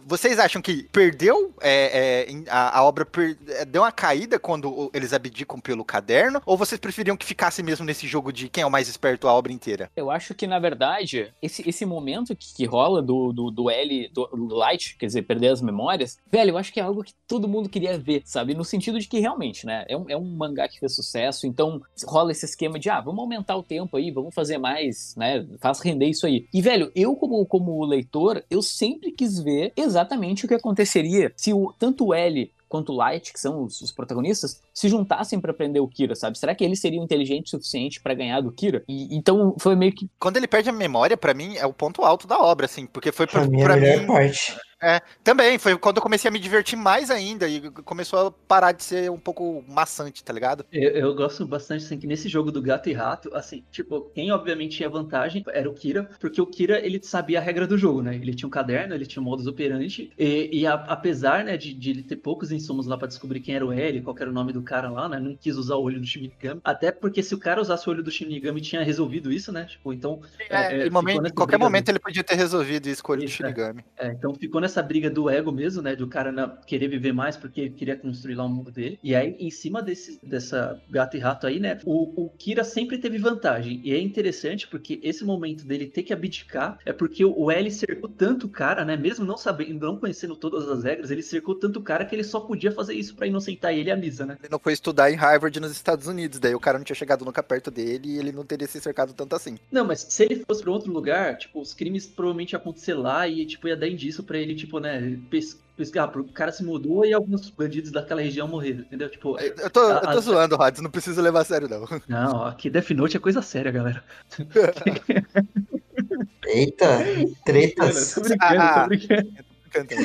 Vocês acham que perdeu é, é, a, a obra per- é, deu uma caída quando eles abdicam pelo caderno? Ou vocês preferiam que ficasse mesmo nesse jogo de quem é o mais esperto a obra inteira? Eu acho que, na verdade, esse, esse momento que, que rola do, do, do L, do, do Light, quer dizer, perder as memórias, velho, eu acho que é algo que todo mundo queria ver, sabe? No sentido de que realmente, né? É um, é um mangá que fez sucesso, então rola esse esquema de, ah, vamos aumentar o tempo aí, vamos fazer mais, né? Faz render isso aí. E, velho, eu, como, como leitor, eu sempre quis ver exatamente o que aconteceria se o, tanto o L quanto o Light, que são os, os protagonistas, se juntassem pra prender o Kira, sabe? Será que eles seriam inteligentes o suficiente pra ganhar do Kira? E, então foi meio que. Quando ele perde a memória, pra mim, é o ponto alto da obra, assim, porque foi Pra pra, mim, é a pra melhor mim. parte. É, também, foi quando eu comecei a me divertir mais ainda e começou a parar de ser um pouco maçante, tá ligado? Eu, eu gosto bastante, assim, que nesse jogo do gato e rato, assim, tipo, quem obviamente tinha vantagem era o Kira, porque o Kira, ele sabia a regra do jogo, né? Ele tinha um caderno, ele tinha um modus operandi, e, e a- apesar, né, de, de ele ter poucos insumos lá pra descobrir quem era o L, qual era o nome do cara lá, né? Não quis usar o olho do Shinigami, até porque se o cara usasse o olho do Shinigami, tinha resolvido isso, né? Tipo, então... É, é, em, momento- em nessa qualquer do- momento ele podia ter resolvido isso com o olho do Isso, é. Shinigami. É, então ficou nessa briga do ego mesmo, né? Do cara na- querer viver mais porque queria construir lá o mundo dele. E aí, em cima desse, dessa gato e rato aí, né? O, o Kira sempre teve vantagem. E é interessante porque esse momento dele ter que abdicar é porque o L cercou tanto o cara, né? Mesmo não sabendo, não conhecendo todas as regras, ele cercou tanto o cara que ele só podia fazer isso pra inocentar ele e a Misa, né? Ele não foi estudar em Harvard nos Estados Unidos, daí o cara não tinha chegado nunca perto dele e ele não teria se cercado tanto assim. Não, mas se ele fosse pra outro lugar, tipo, os crimes provavelmente iam acontecer lá e, tipo, ia dar indício pra ele, tipo, né, pes- pesquisar, o cara se mudou e alguns bandidos daquela região morreram, entendeu? Tipo, Eu tô, eu A- tô a- zoando, Rods, não precisa levar a sério, não. não, aqui Death Note é coisa séria, galera. Eita, tretas. tô brincando, Ah, tô brincando.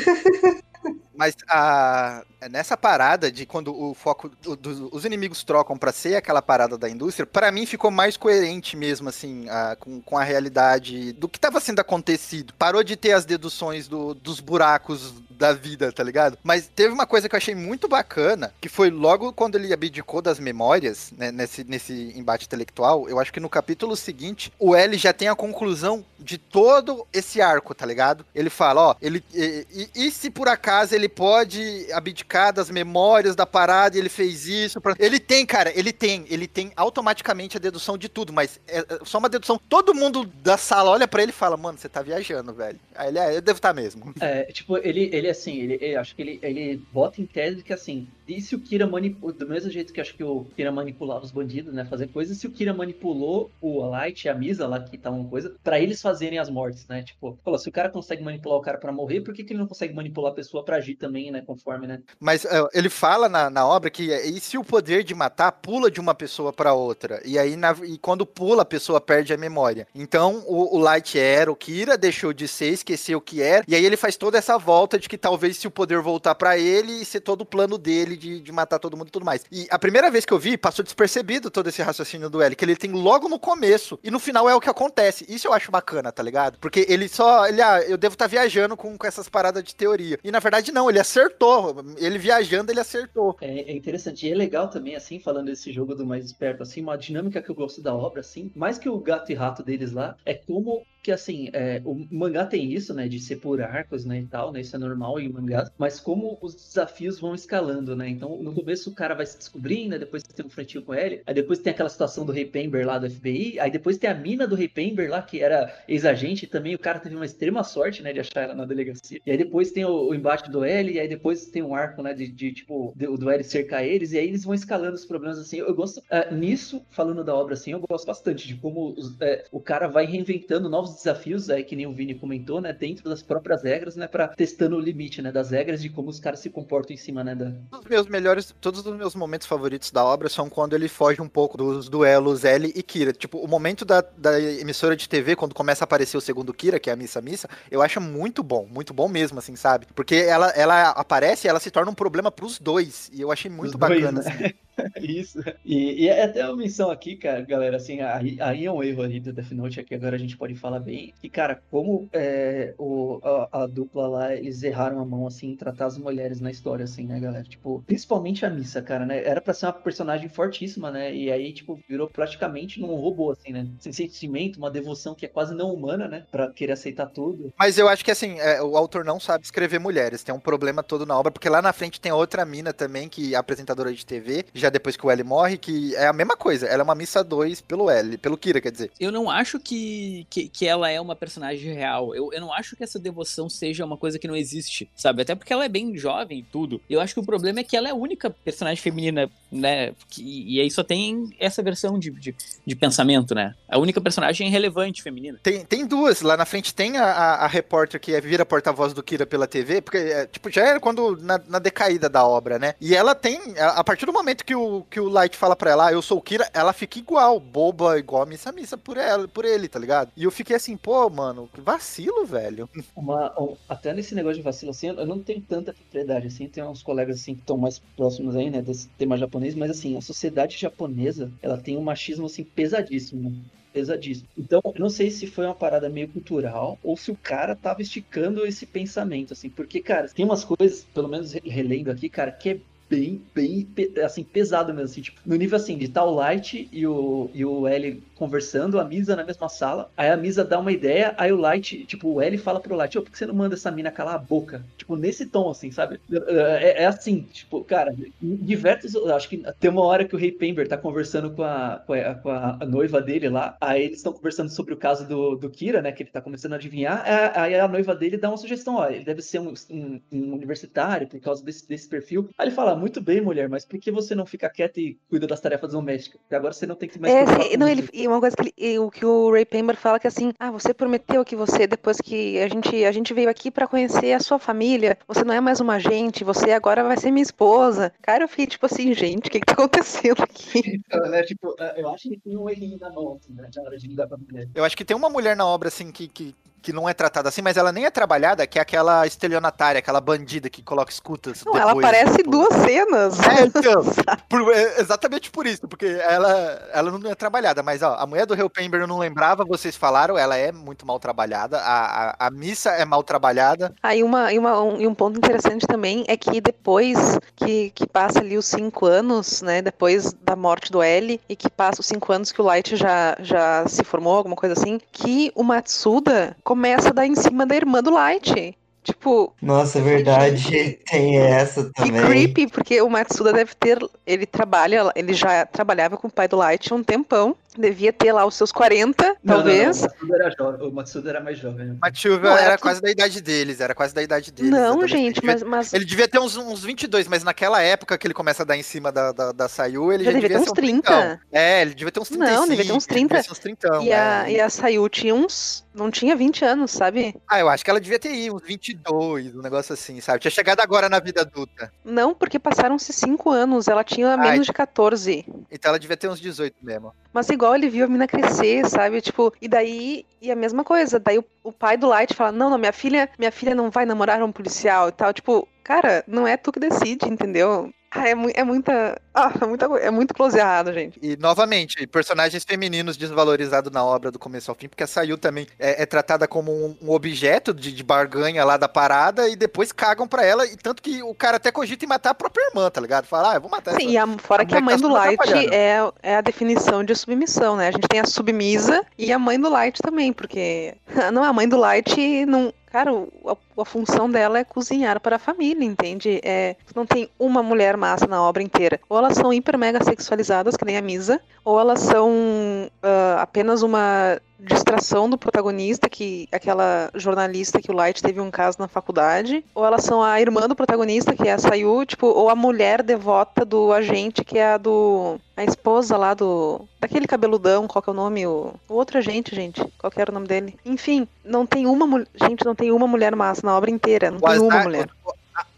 Mas a, nessa parada de quando o foco do- dos os inimigos trocam pra ser aquela parada da indústria, pra mim ficou mais coerente mesmo, assim, a- com, com a realidade do que tava sendo acontecido. Parou de ter as deduções do- dos buracos da vida, tá ligado? Mas teve uma coisa que eu achei muito bacana, que foi logo quando ele abdicou das memórias, né, nesse, nesse embate intelectual, eu acho que no capítulo seguinte, o L já tem a conclusão de todo esse arco, tá ligado? Ele fala, ó, ele e, e- e se por acaso ele pode abdicar das memórias da parada ele fez isso, pra... ele tem, cara, ele tem, ele tem automaticamente a dedução de tudo, mas é é só uma dedução. Todo mundo da sala olha pra ele e fala, mano, você tá viajando, velho. Aí ele, é, eu devo estar mesmo. É, tipo, ele, ele assim, ele, ele- acho que ele, ele bota em tese que assim, e se o Kira manipulou, do mesmo jeito que acho que o Kira manipulava os bandidos, né, fazer coisas, se o Kira manipulou o Light e a Misa lá, que tá uma coisa, pra eles fazerem as mortes, né, tipo, falou, se o cara consegue manipular o cara pra morrer, por que, que ele não consegue manipular a pessoa pra agir também, né, conforme, né? Mas é, ele fala na, na obra que é, e se o poder de matar pula de uma pessoa pra outra? E aí, na- e quando pula, a pessoa perde a memória. Então, o, o Light era o Kira, deixou de ser, esqueceu o que era. E aí ele faz toda essa volta de que talvez se o poder voltar pra ele, e ser todo o plano dele de, de matar todo mundo e tudo mais. E a primeira vez que eu vi, passou despercebido todo esse raciocínio do L, que ele tem logo no começo. E no final é o que acontece. Isso eu acho bacana, tá ligado? Porque ele só. Ele, ah, eu devo estar viajando com, com essas paradas de teoria. E na verdade, não, ele acertou. Ele viajando, ele acertou. É, é interessante. E é legal também, assim, falando desse jogo do mais esperto, assim, uma dinâmica que eu gosto da obra, assim, mais que o gato e rato deles lá, é como que, assim, é, o mangá tem isso, né, de ser por arcos, né, e tal, né, isso é normal em mangás, mas como os desafios vão escalando, né, então no começo o cara vai se descobrindo, depois tem um frentinho com ele, aí depois tem aquela situação do Rei Pember lá do FBI, aí depois tem a mina do Rei Pember lá, que era ex-agente, também o cara teve uma extrema sorte, né, de achar ela na delegacia, e aí depois tem o, o embate do L, e aí depois tem um arco, né, de, de, tipo, do, do L cercar eles, e aí eles vão escalando os problemas, assim, eu gosto, ah, nisso, falando da obra, assim, eu gosto bastante de como os- é, o cara vai reinventando novos desafios, aí que nem o Vini comentou, né, dentro das próprias regras, né, pra testando o limite, né, das regras de como os caras se comportam em cima, né, da... Os meus melhores, todos os meus momentos favoritos da obra são quando ele foge um pouco dos duelos L e Kira. Tipo, o momento da, da emissora de TV, quando começa a aparecer o segundo Kira, que é a Missa Missa, eu acho muito bom, muito bom mesmo, assim, sabe? Porque ela, ela aparece e ela se torna um problema pros dois. E eu achei muito Os dois, bacana, né? assim. Isso. E, e é até uma menção aqui, cara, galera, assim, aí, é um erro ali do Death Note, aqui agora a gente pode falar bem, que, cara, como é, o, a, a dupla lá, eles erraram a mão, assim, em tratar as mulheres na história, assim, né, galera? Tipo, principalmente a Missa, cara, né? Era pra ser uma personagem fortíssima, né? E aí, tipo, virou praticamente num robô, assim, né? Sem sentimento, uma devoção que é quase não humana, né? Pra querer aceitar tudo. Mas eu acho que assim, é, o autor não sabe escrever mulheres. Tem um problema todo na obra, porque lá na frente tem outra mina também, que é apresentadora de TV, já depois que o L morre, que é a mesma coisa. Ela é uma missa 2 pelo L, pelo Kira, quer dizer. Eu não acho que, que, que ela é uma personagem real. Eu, eu não acho que essa devoção seja uma coisa que não existe, sabe? Até porque ela é bem jovem e tudo. Eu acho que o problema é que ela é a única personagem feminina, né? Que, e aí só tem essa versão de, de, de pensamento, né? A única personagem relevante feminina. Tem, tem duas. Lá na frente tem a, a, a repórter que é, vira porta-voz do Kira pela TV, porque, é, tipo, já era quando na, na, decaída da obra, né? E ela tem, a, a, partir do momento que o, que o Light fala pra ela, ah, eu sou o Kira, ela fica igual, boba, igual a missa missa por ela, por ele, tá ligado? E eu fiquei assim, pô, mano, que vacilo, velho. Uma, até nesse negócio de vacilo, assim, eu não tenho tanta propriedade, assim, tem uns colegas, assim, que estão mais próximos aí, né, desse tema japonês, mas, assim, a sociedade japonesa, ela tem um machismo, assim, pesadíssimo, pesadíssimo. Então, eu não sei se foi uma parada meio cultural ou se o cara tava esticando esse pensamento, assim, porque, cara, tem umas coisas, pelo menos relendo aqui, cara, que é bem, bem, assim, pesado mesmo, assim, tipo, no nível, assim, de tal Light e o, e o L conversando, a Misa na mesma sala, aí a Misa dá uma ideia, aí o Light, tipo, o L fala pro Light, ô, por que você não manda essa mina calar a boca? Tipo, nesse tom, assim, sabe? É, é assim, tipo, cara, diversos, acho que tem uma hora que o Rei Pember tá conversando com a, com a, com a noiva dele lá, aí eles estão conversando sobre o caso do, do Kira, né, que ele tá começando a adivinhar, aí a noiva dele dá uma sugestão, ó, ele deve ser um, um, um universitário por causa desse, desse perfil. Aí ele fala, muito bem, mulher, mas por que você não fica quieta e cuida das tarefas domésticas? Porque agora você não tem que mais... É, sim, não, ele, uma coisa que ele, o que o Ray Pember fala que assim, ah, você prometeu que você, depois que a gente, a gente veio aqui para conhecer a sua família, você não é mais uma agente, você agora vai ser minha esposa. Cara, eu fiquei tipo assim, gente, o que que tá acontecendo aqui? Então, né, tipo, eu acho que tem um errinho na mão, assim, né, na hora de lidar com a mulher. Eu acho que tem uma mulher na obra, assim, que, que que não é tratada assim, mas ela nem é trabalhada, que é aquela estelionatária, aquela bandida que coloca escutas. Não, depois, ela aparece tipo... duas cenas. É, então, por, é, exatamente por isso, porque ela, ela não é trabalhada, mas ó, a mulher do Pember eu não lembrava, vocês falaram, ela é muito mal trabalhada, a, a, a missa é mal trabalhada. Aí uma, e, uma, um, e um ponto interessante também é que depois que, que passa ali os cinco anos, né, depois da morte do L, e que passa os cinco anos que o Light já, já se formou, alguma coisa assim, que o Matsuda começa a dar em cima da irmã do Light. Tipo. Nossa, é verdade, tem essa também. E creepy, porque o Matsuda deve ter. Ele trabalha, ele já trabalhava com o pai do Light há um tempão devia ter lá os seus 40, não, talvez. Não, não, o, Matsuda era jovem, o Matsuda era mais jovem. Né? Matsuda era, era quase da idade deles, era quase da idade deles. Não, gente, mas, mas... Ele devia ter uns, uns 22, mas naquela época que ele começa a dar em cima da, da, da Sayu, ele já, já devia, devia ter uns 30. Um é, ele devia ter uns 35. Não, devia ter uns 30. Uns 30 e, a, é. e a Sayu tinha uns... Não tinha 20 anos, sabe? Ah, eu acho que ela devia ter aí uns 22, um negócio assim, sabe? Tinha chegado agora na vida adulta. Não, porque passaram-se 5 anos, ela tinha menos Ai, de 14. Então ela devia ter uns 18 mesmo. Mas igual ele viu a mina crescer, sabe? Tipo, e daí, e a mesma coisa, daí o, o pai do Light fala: "Não, não, minha filha, minha filha não vai namorar um policial" e tal, tipo, cara, não é tu que decide, entendeu? Ah, é, mu é muita. Ah, é, muita, é muito close errado, gente. E, novamente, personagens femininos desvalorizados na obra do começo ao fim, porque a Sayu também é, é tratada como um, um objeto de, de, barganha lá da parada e depois cagam pra ela. E tanto que o cara até cogita em matar a própria irmã, tá ligado? Fala, ah, eu vou matar Sim, essa, e a, fora a que a mãe tá do Light é, é a definição de submissão, né? A gente tem a submisa e a mãe do Light também, porque. Não, a mãe do Light não, Cara, a, a, função dela é cozinhar para a família, entende? É, não tem uma mulher massa na obra inteira. Ou elas são hiper mega sexualizadas, que nem a Misa, ou elas são uh, apenas uma distração do protagonista, que aquela jornalista que o Light teve um caso na faculdade, ou elas são a irmã do protagonista, que é a Sayu, tipo, ou a mulher devota do agente, que é a do a esposa lá do daquele cabeludão, qual que é o nome? O, o outro agente, gente, qual que era o nome dele? Enfim, não tem uma gente, não tem uma mulher massa na obra inteira, não o tem Azar, uma mulher.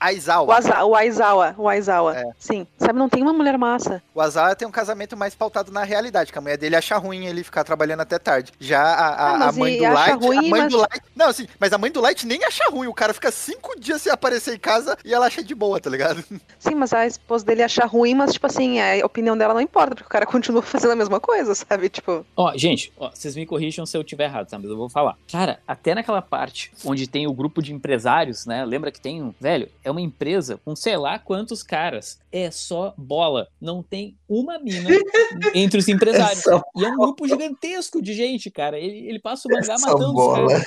Aizawa. O, Aza, o Aizawa, o Aizawa. É. Sim. Sabe, não tem uma mulher massa. O Aizawa tem um casamento mais pautado na realidade, que a mulher dele acha ruim ele ficar trabalhando até tarde. Já a, a, ah, a mãe do Light. Ruim, a mãe mas... do Light. Não, assim, mas a mãe do Light nem acha ruim. O cara fica cinco dias sem aparecer em casa e ela acha de boa, tá ligado? Sim, mas a esposa dele acha ruim, mas, tipo assim, a opinião dela não importa, porque o cara continua fazendo a mesma coisa, sabe? Tipo. Ó, gente, ó, vocês me corrijam se eu tiver errado, tá? Mas eu vou falar. Cara, até naquela parte onde tem o grupo de empresários, né? Lembra que tem um. Velho, é uma empresa com sei lá quantos caras. É só bola. Não tem uma mina entre os empresários. É e é um grupo gigantesco de gente, cara. Ele, ele passa o mangá é matando bola. os caras.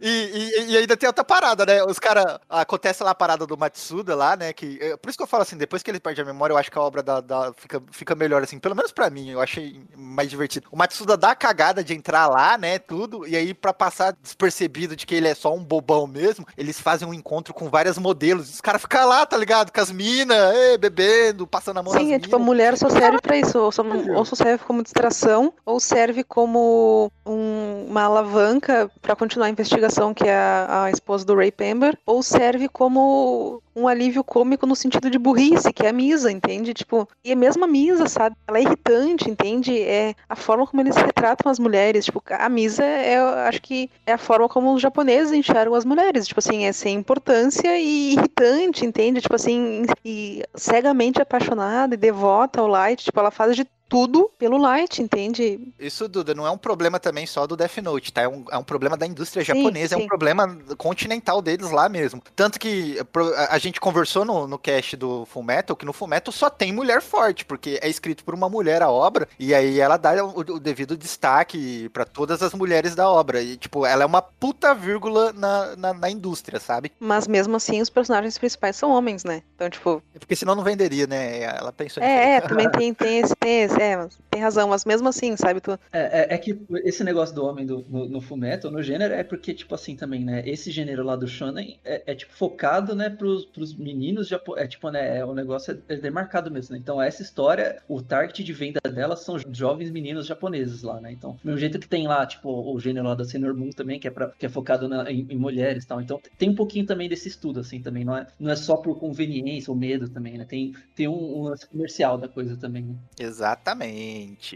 E, e- e ainda tem outra parada, né? Os caras. Acontece lá a parada do Matsuda lá, né? Que, é, por isso que eu falo assim, depois que ele perde a memória, eu acho que a obra da, da- fica, fica melhor, assim. Pelo menos pra mim, eu achei mais divertido. O Matsuda dá a cagada de entrar lá, né? Tudo. E aí, pra passar despercebido de que ele é só um bobão mesmo, eles fazem um encontro com várias modelos. Os caras ficam lá, tá ligado? Com as minas, bebendo, passando a mão Sim, nas é tipo, a mulher só serve pra isso, ou só, ou só serve como distração, ou serve como um- uma alavanca pra continuar a investigação, que é a, a esposa do Ray Pember, ou serve como um alívio cômico no sentido de burrice, que é a Misa, entende? Tipo, e a mesma Misa, sabe? Ela é irritante, entende? É a forma como eles retratam as mulheres, tipo, a Misa é, acho que é a forma como os japoneses enxergam as mulheres, tipo assim, é sem importância e irritante, entende? Tipo assim, e cegamente apaixonada e devota ao Light, tipo, ela faz de tudo pelo Light, entende? Isso, Duda, não é um problema também só do Death Note, tá? É um, é um problema da indústria Sim, japonesa, é um sim. problema continental deles lá mesmo. Tanto que a, gente conversou no, no cast do Fullmetal, que no Fullmetal só tem mulher forte, porque é escrito por uma mulher a obra, e aí ela dá o, o devido destaque pra todas as mulheres da obra. E, tipo, ela é uma puta vírgula na, na, na indústria, sabe? Mas mesmo assim, os personagens principais são homens, né? Então, tipo, Porque senão não venderia, né? Ela pensou é, é, também tem, tem esse, tem esse, é, tem razão, mas mesmo assim, sabe? Tu, É, é- é que esse negócio do homem do, no, no Fullmetal, no gênero, é porque, tipo assim, também, né? Esse gênero lá do Shonen é, é, tipo, focado, né, pros, pros meninos japo- É, tipo, né, é, o negócio é, é demarcado mesmo, né? Então, essa história, o target de venda dela são jovens meninos japoneses lá, né? Então, do mesmo jeito que tem lá, tipo, o gênero lá da Sailor Moon também, que é, pra, que é focado na- em, em mulheres e tal. Então, tem um pouquinho também desse estudo, assim, também. Não é, não é só por conveniência ou medo também, né? Tem, tem um, um lance comercial da coisa também, né? Exatamente,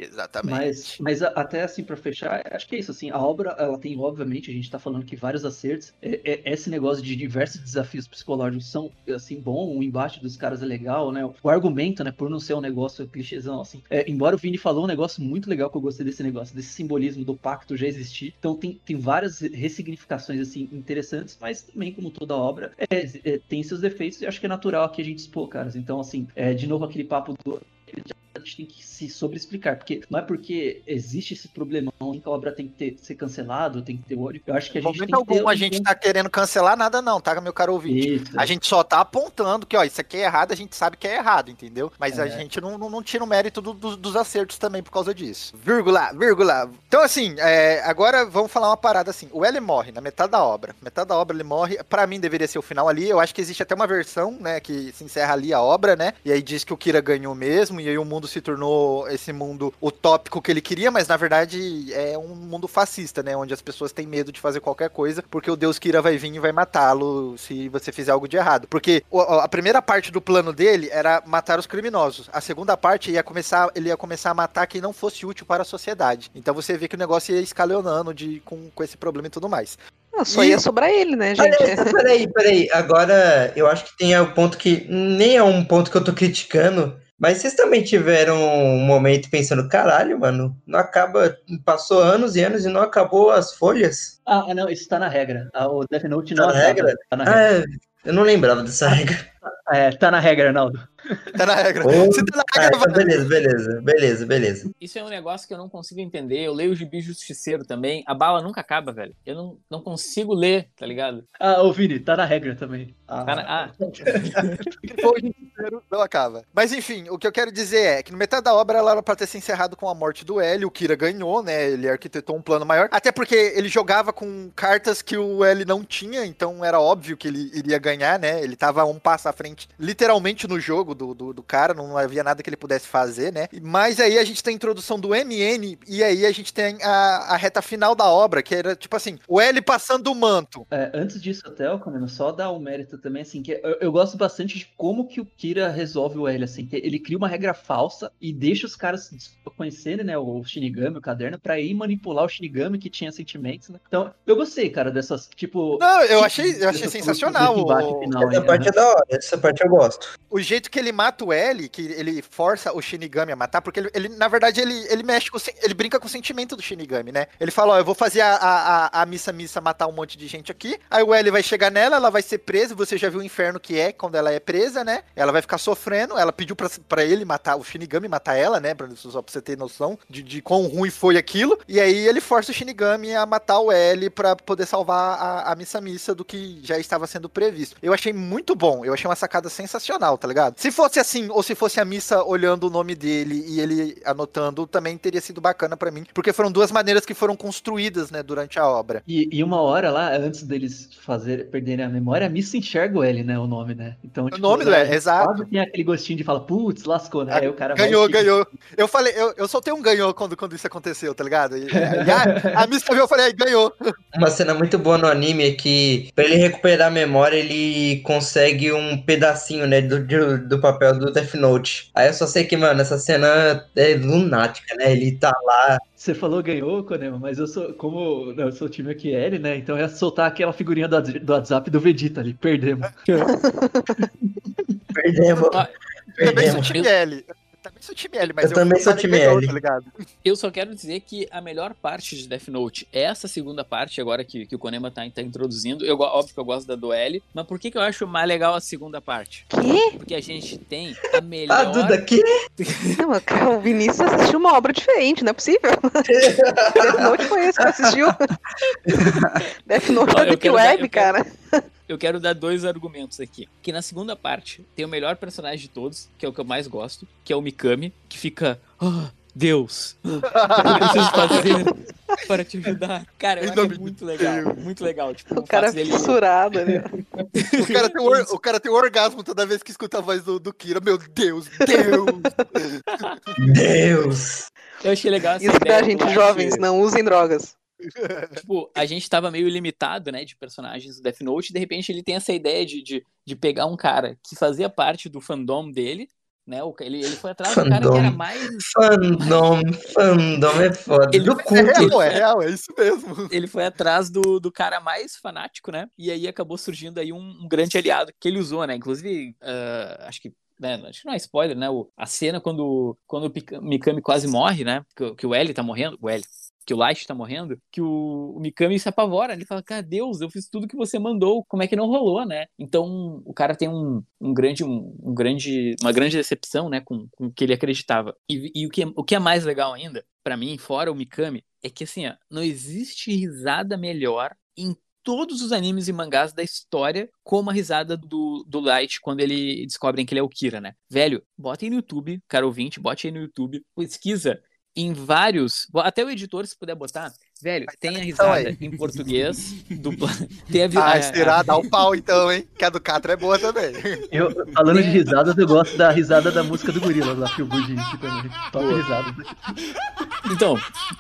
exatamente. Mas, mas a- até assim, pra fechar, acho que é isso, assim, a obra, ela tem, obviamente, a gente tá falando que vários acertos, é, é- esse negócio de diversos desafios psicológicos são, assim, bom, o embate dos caras é legal, né, o argumento, né, por não ser um negócio clichêzão, assim, é, embora o Vini falou um negócio muito legal que eu gostei desse negócio, desse simbolismo do pacto já existir, então tem, tem várias ressignificações, assim, interessantes, mas também, como toda obra, é, é, tem seus defeitos e acho que é natural aqui a gente expor, caras, então, assim, é, de novo aquele papo do a gente tem que se sobre-explicar, porque não é porque existe esse problemão que a obra tem que ter, ser cancelado, tem que ter ódio. Eu acho que a gente momento tem que ter algum a gente tá querendo cancelar nada, não, tá, meu caro ouvinte? A gente só tá apontando que, ó, isso aqui é errado, a gente sabe que é errado, entendeu? Mas a É. gente não, não, não tira o mérito do- do- dos acertos também por causa disso. Vírgula, vírgula. Então, assim, é, agora vamos falar uma parada assim. O L morre na metade da obra. Metade da obra ele morre. Pra mim deveria ser o final ali. Eu acho que existe até uma versão, né, que se encerra ali a obra, né? E aí diz que o Kira ganhou mesmo, e aí o mundo se tornou esse mundo utópico que ele queria, mas na verdade é um mundo fascista, né? Onde as pessoas têm medo de fazer qualquer coisa, porque o Deus Kira vai vir e vai matá-lo se você fizer algo de errado. Porque a primeira parte do plano dele era matar os criminosos. A segunda parte ia começar, ele ia começar a matar quem não fosse útil para a sociedade. Então você vê que o negócio ia escalonando de, com, com esse problema e tudo mais. ah, só E- ia sobrar ele, né, gente? Peraí, peraí, peraí. Agora, eu acho que tem o ponto que nem é um ponto que eu tô criticando, mas vocês também tiveram um momento pensando, caralho, mano, não acaba. Passou anos e anos e não acabou as folhas? Ah, ah, não, isso tá na regra. Ah, O Death Note não Tá na acaba. regra? Tá na Ah, regra. é, eu não lembrava dessa regra. É, tá na regra, Arnaldo. Tá na regra. Se tá na Ah, regra, então vai. beleza, beleza, beleza, beleza. Isso é um negócio que eu não consigo entender. Eu leio o Gibi Justiceiro também. A bala nunca acaba, velho. Eu não, não consigo ler, tá ligado? Ah, ô Vini, tá na regra também. Ah, Cara, ah, que foi o inteiro, não acaba. Mas enfim, o que eu quero dizer é que no metade da obra ela era pra ter se encerrado com a morte do L, o Kira ganhou, né? Ele arquitetou um plano maior. Até porque ele jogava com cartas que o L não tinha, então era óbvio que ele iria ganhar, né? Ele tava um passo à frente, literalmente no jogo do, do, do cara, não havia nada que ele pudesse fazer, né? Mas aí a gente tem a introdução do MN, e aí a gente tem a, a reta final da obra, que era tipo assim, o L passando o manto. É, antes disso, até, Camilo, só dar o mérito também, assim, que eu, eu gosto bastante de como que o Kira resolve o L, assim, que ele cria uma regra falsa e deixa os caras conhecerem, né, o Shinigami, o caderno, pra ir manipular o Shinigami que tinha sentimentos, né? Então, eu gostei, cara, dessas, tipo... Não, eu achei, eu achei sensacional. o- final Essa aí, parte né? é da hora, essa parte eu gosto. o jeito que que ele mata o L, que ele força o Shinigami a matar, porque ele, ele, na verdade, ele, ele mexe com ele brinca com o sentimento do Shinigami, né? Ele fala, ó, eu vou fazer a, a, a, a missa missa matar um monte de gente aqui. Aí o L vai chegar nela, ela vai ser presa. Você já viu o inferno que é quando ela é presa, né? Ela vai ficar sofrendo. Ela pediu pra, pra ele matar, o Shinigami matar ela, né? Pra, só pra você ter noção de, de quão ruim foi aquilo. E aí ele força o Shinigami a matar o L pra poder salvar a, a missa missa do que já estava sendo previsto. Eu achei muito bom. Eu achei uma sacada sensacional, tá ligado? Se fosse assim, ou se fosse a missa olhando o nome dele e ele anotando, também teria sido bacana pra mim. Porque foram duas maneiras que foram construídas, né, durante a obra. E, e uma hora lá, antes deles fazer, perderem a memória, a Missa enxerga o L, né? O nome, né? Então, O nome do né, L, exato. Tem aquele gostinho de falar, putz, lascou, né? Aí o cara vai Ganhou, e- ganhou. Eu falei, eu, eu soltei um ganhou quando, quando isso aconteceu, tá ligado? E, e a, a missa viu, eu falei, aí, ganhou. Uma cena muito boa no anime é que, pra ele recuperar a memória, ele consegue um pedacinho, né, do, do, do papel do Death Note. Aí eu só sei que, mano, essa cena é lunática, né? Ele tá lá. Você falou ganhou, Konema, mas eu sou, como eu sou o time aqui L, né? Então eu ia soltar aquela figurinha do, do WhatsApp do Vegeta ali, perdemos. Perdemos. Ah, Também sou Perdemos. time L. Também sou time L, mas Eu também sou time L. Tá ligado? Eu só quero dizer que a melhor parte de Death Note é essa segunda parte, agora que, que o Konema tá, tá introduzindo. Eu, óbvio que eu gosto da do L, mas por que, que eu acho mais legal a segunda parte? Que? Porque a gente tem a melhor. Ah, Duda, que? Não, mas, cara, o Vinícius assistiu uma obra diferente, não é possível. Death Note foi esse que assistiu. Death Note Ó, é eu Deep quero dar- Web, eu quero- cara. Eu quero dar dois argumentos aqui. Que na segunda parte tem o melhor personagem de todos, que é o que eu mais gosto, que é o Mikami, que fica. Ah, Deus! O que eu preciso fazer para te ajudar? Cara, eu acho de muito legal. Muito legal. Tipo, O cara dele- fissurado ali. O cara, tem um or- o cara tem um orgasmo toda vez que escuta a voz do, do Kira. Meu Deus, Deus! Deus! Eu achei legal essa Isso ideia da do gente, jovens, não usem drogas. Tipo, a gente tava meio limitado, né, de personagens do Death Note, e de repente ele tem essa ideia de, de, de pegar um cara que fazia parte do fandom dele, né, ele, ele foi atrás do cara que Fandom. era mais... Fandom, fandom é foda. Ele- do É culto. real, é real, é isso mesmo. Ele foi atrás do, do cara mais fanático, né, e aí acabou surgindo aí um, um grande aliado que ele usou, né, inclusive, ah, acho que né, acho que não é spoiler, né? o- a cena quando, quando o Mikami quase morre, né? Que, o- que o L tá morrendo. O L. Que o Light tá morrendo, que o, o Mikami se apavora. Ele fala, cara, Deus, eu fiz tudo que você mandou, como é que não rolou, né? Então, o cara tem um, um grande, um, um grande, uma grande decepção, né, com, com o que ele acreditava. E, e o, que, é- o que é mais legal ainda, pra mim, fora o Mikami, é que assim, ó, não existe risada melhor em todos os animes e mangás da história como a risada do, do Light quando ele descobrem que ele é o Kira, né? Velho, bota aí no YouTube, cara ouvinte, bote aí no YouTube, pesquisa em vários, até o editor se puder botar, velho, tem a risada aí. em português, dubla, tem a, Ah, será? Dá o pau então, hein? Que a do Catra é boa também. Eu, falando de risadas, eu gosto da risada da música do Gorila lá, que o Budi também. Top risada. Então,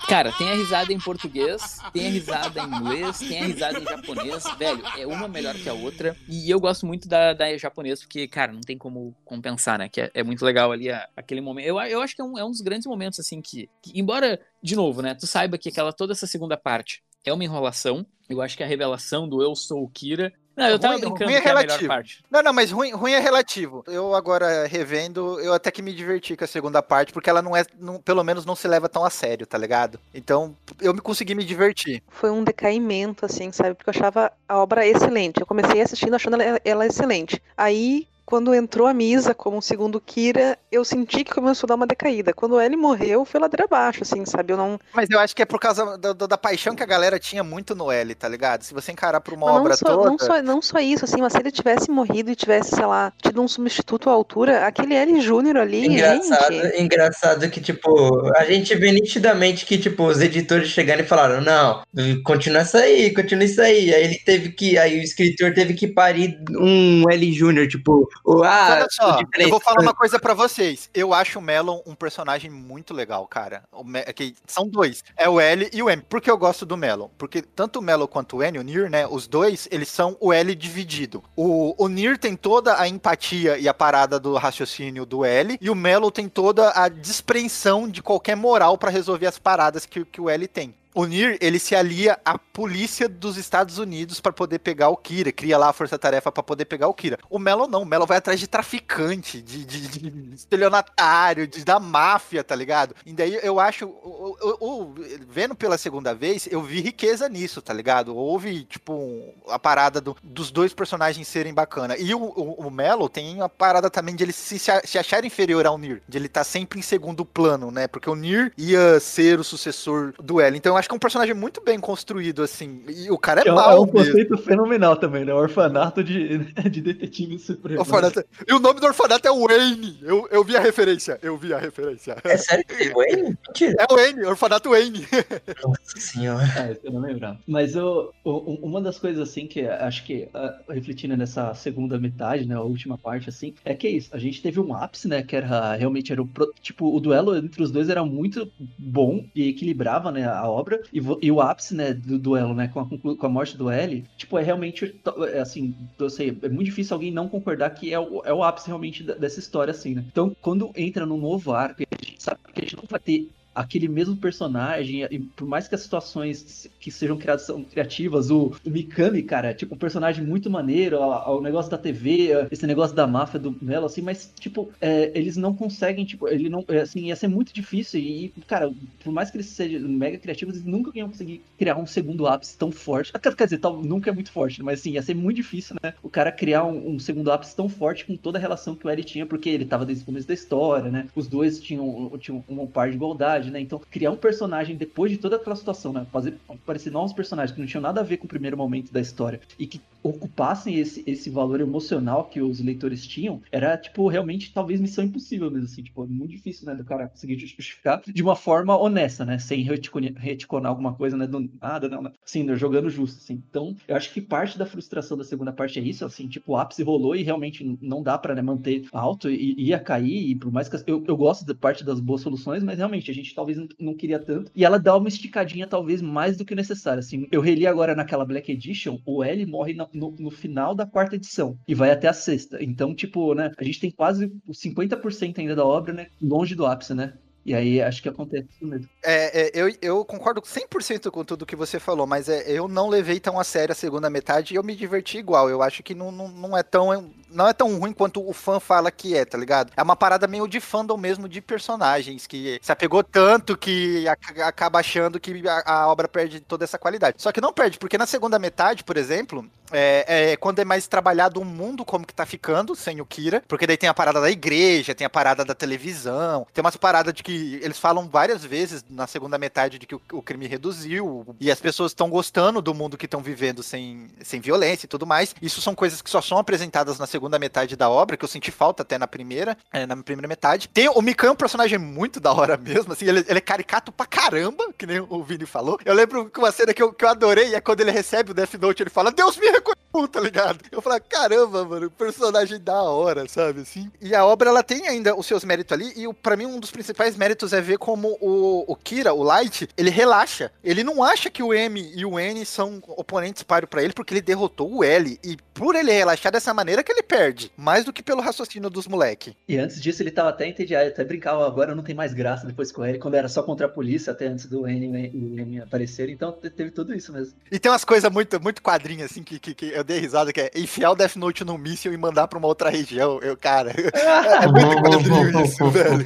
cara, tem a risada em português, tem a risada em inglês, tem a risada em japonês, velho, é uma melhor que a outra. E eu gosto muito da, da japonês, porque, cara, não tem como compensar, né? Que é, é muito legal ali a- aquele momento. Eu, eu acho que é um, é um dos grandes momentos, assim, que, que, embora, de novo, né, tu saiba que aquela, toda essa segunda parte é uma enrolação, eu acho que a revelação do eu sou o Kira. Não, eu tava Ruim- brincando ruim é que é a melhor relativo. parte. Não, não, mas ruim, ruim é relativo. Eu agora revendo, eu até que me diverti com a segunda parte, porque ela não é, não- pelo menos não se leva tão a sério, tá ligado? Então, eu me consegui me divertir. Foi um decaimento, assim, sabe? Porque eu achava a obra excelente. Eu comecei assistindo achando ela, ela excelente. Aí, quando entrou a Misa como segundo Kira, eu senti que começou a dar uma decaída. Quando ele morreu, foi ladeira abaixo, assim, sabe? Eu não. Mas eu acho que é por causa da, da- da paixão que a galera tinha muito no L, tá ligado? Se você encarar por uma Mas obra não, só, toda. não, só, não só isso, assim, mas se ele tivesse morrido e tivesse, sei lá, tido um substituto à altura, aquele L Júnior ali, Engraçado, gente. engraçado que, tipo, a gente vê nitidamente que, tipo, os editores chegaram e falaram, não, continua isso aí, continua isso aí. Aí ele teve que, aí o escritor teve que parir um L Júnior, tipo, o ah, Olha só, o eu vou falar uma coisa pra vocês. Eu acho o Melon um personagem muito legal, cara. É que são dois. É o L e o M. Por que eu gosto do Melon? Porque tanto o Melon quanto o N, o Nir, né? Os dois, eles são o L dividido. O, o Nir tem toda a empatia e a parada do raciocínio do L. E o Melon tem toda a dispreensão de qualquer moral pra resolver as paradas que, que o L tem. O Nir, ele se alia à polícia dos Estados Unidos pra poder pegar o Kira, cria lá a força-tarefa pra poder pegar o Kira. O Melo não, o Melo vai atrás de traficante, de, de, de estelionatário, de, da máfia, tá ligado? E daí eu acho, o- o- o- vendo pela segunda vez, eu vi riqueza nisso, tá ligado? Houve, tipo, um- a parada do- dos dois personagens serem bacana. E o, o, o Melo tem a parada também de ele se, se achar inferior ao Nir, de ele estar sempre em segundo plano, né? Porque o Nir ia ser o sucessor do L. Então eu acho que é um personagem muito bem construído, assim. E o cara é, É, mal é um mesmo. conceito fenomenal também, né? Orfanato de, de detetive supremo. Orfanato- E o nome do orfanato é Wayne. Eu, eu vi a referência. Eu vi a referência. É sério que tem Wayne? Mentira. É Wayne, orfanato Wayne. Nossa senhora. Isso eu não lembrava. Mas o- uma das coisas assim que acho que ah, refletindo nessa segunda metade, né, a última parte assim, é que é isso. A gente teve um ápice, né, que era realmente era o tipo o duelo entre os dois era muito bom e equilibrava, né, a obra. E, vo- e o ápice, né, do duelo, né, com a, com a morte do L, tipo é realmente é, assim, eu sei, é muito difícil alguém não concordar que é o, é o ápice realmente dessa história assim, né? Então, quando entra num novo arco, e a gente sabe que a gente não vai ter aquele mesmo personagem, e por mais que as situações que sejam criadas são criativas, o, o Mikami, cara, tipo, um personagem muito maneiro, o negócio da TV, esse negócio da máfia do Melo, assim, mas, tipo, é, eles não conseguem, tipo, ele não, é, assim, ia ser muito difícil e, cara, por mais que eles sejam mega criativos, eles nunca iam conseguir criar um segundo ápice tão forte. Quer dizer, tal, nunca é muito forte, mas, assim, ia ser muito difícil, né, o cara criar um, um segundo ápice tão forte com toda a relação que o L tinha, porque ele tava desde o começo da história, né, os dois tinham, tinham um par de igualdade, né, então criar um personagem depois de toda aquela situação, né, fazer aparecer novos personagens que não tinham nada a ver com o primeiro momento da história e que ocupassem esse, esse valor emocional que os leitores tinham, era, tipo, realmente, talvez missão impossível mesmo, assim, tipo, muito difícil, né, do cara conseguir justificar de uma forma honesta, né, sem retconar alguma coisa, né, do nada, não, não, assim, né, jogando justo, assim. Então, eu acho que parte da frustração da segunda parte é isso, assim, tipo, o ápice rolou e realmente não dá pra, né, manter alto e ia cair, e por mais que eu, eu gosto da parte das boas soluções, mas realmente a gente talvez não, queria tanto, e ela dá uma esticadinha talvez mais do que necessário, assim, eu reli agora naquela Black Edition, o L morre na- no, no final da quarta edição, e vai até a sexta, então, tipo, né, a gente tem quase os 50% ainda da obra, né, longe do ápice, né, e aí acho que acontece isso mesmo. É, é, eu, eu concordo 100% com tudo que você falou, mas é, eu não levei tão a sério a segunda metade e eu me diverti igual. Eu acho que não, não, não é tão não é tão ruim quanto o fã fala que é, tá ligado? É uma parada meio de fandom mesmo de personagens, que se apegou tanto que ac- acaba achando que a, a obra perde toda essa qualidade. Só que não perde, porque na segunda metade, por exemplo, é, é quando é mais trabalhado o mundo como que tá ficando, sem o Kira, porque daí tem a parada da igreja, tem a parada da televisão, tem umas paradas de que eles falam várias vezes na segunda metade de que o, o crime reduziu e as pessoas estão gostando do mundo que estão vivendo sem, sem violência e tudo mais. Isso são coisas que só são apresentadas na segunda metade da obra, que eu senti falta até na primeira, é, na primeira metade. Tem o Mikan é um personagem muito da hora mesmo, assim, ele, ele é caricato pra caramba, que nem o Vini falou. Eu lembro que uma cena que eu, que eu adorei é quando ele recebe o Death Note, ele fala, Deus me reconheceu, tá ligado? Eu falo, caramba, mano, personagem da hora, sabe, assim. E a obra, ela tem ainda os seus méritos ali, e o- pra mim um dos principais méritos é ver como o, o Kira, o Light, ele relaxa. Ele não acha que o M e o N são oponentes páreo pra ele, porque ele derrotou o L. E por ele relaxar dessa maneira que ele perde, mais do que pelo raciocínio dos moleque. E antes disso ele tava até entediado, até brincava, agora não tem mais graça depois com ele, quando era só contra a polícia, até antes do N e o M aparecer, então te- teve tudo isso mesmo. E tem umas coisas muito, muito quadrinhas, assim, que, que, que eu dei risada, que é enfiar o Death Note num míssil e mandar pra uma outra região. Eu, cara, é muito quadrinho isso, velho.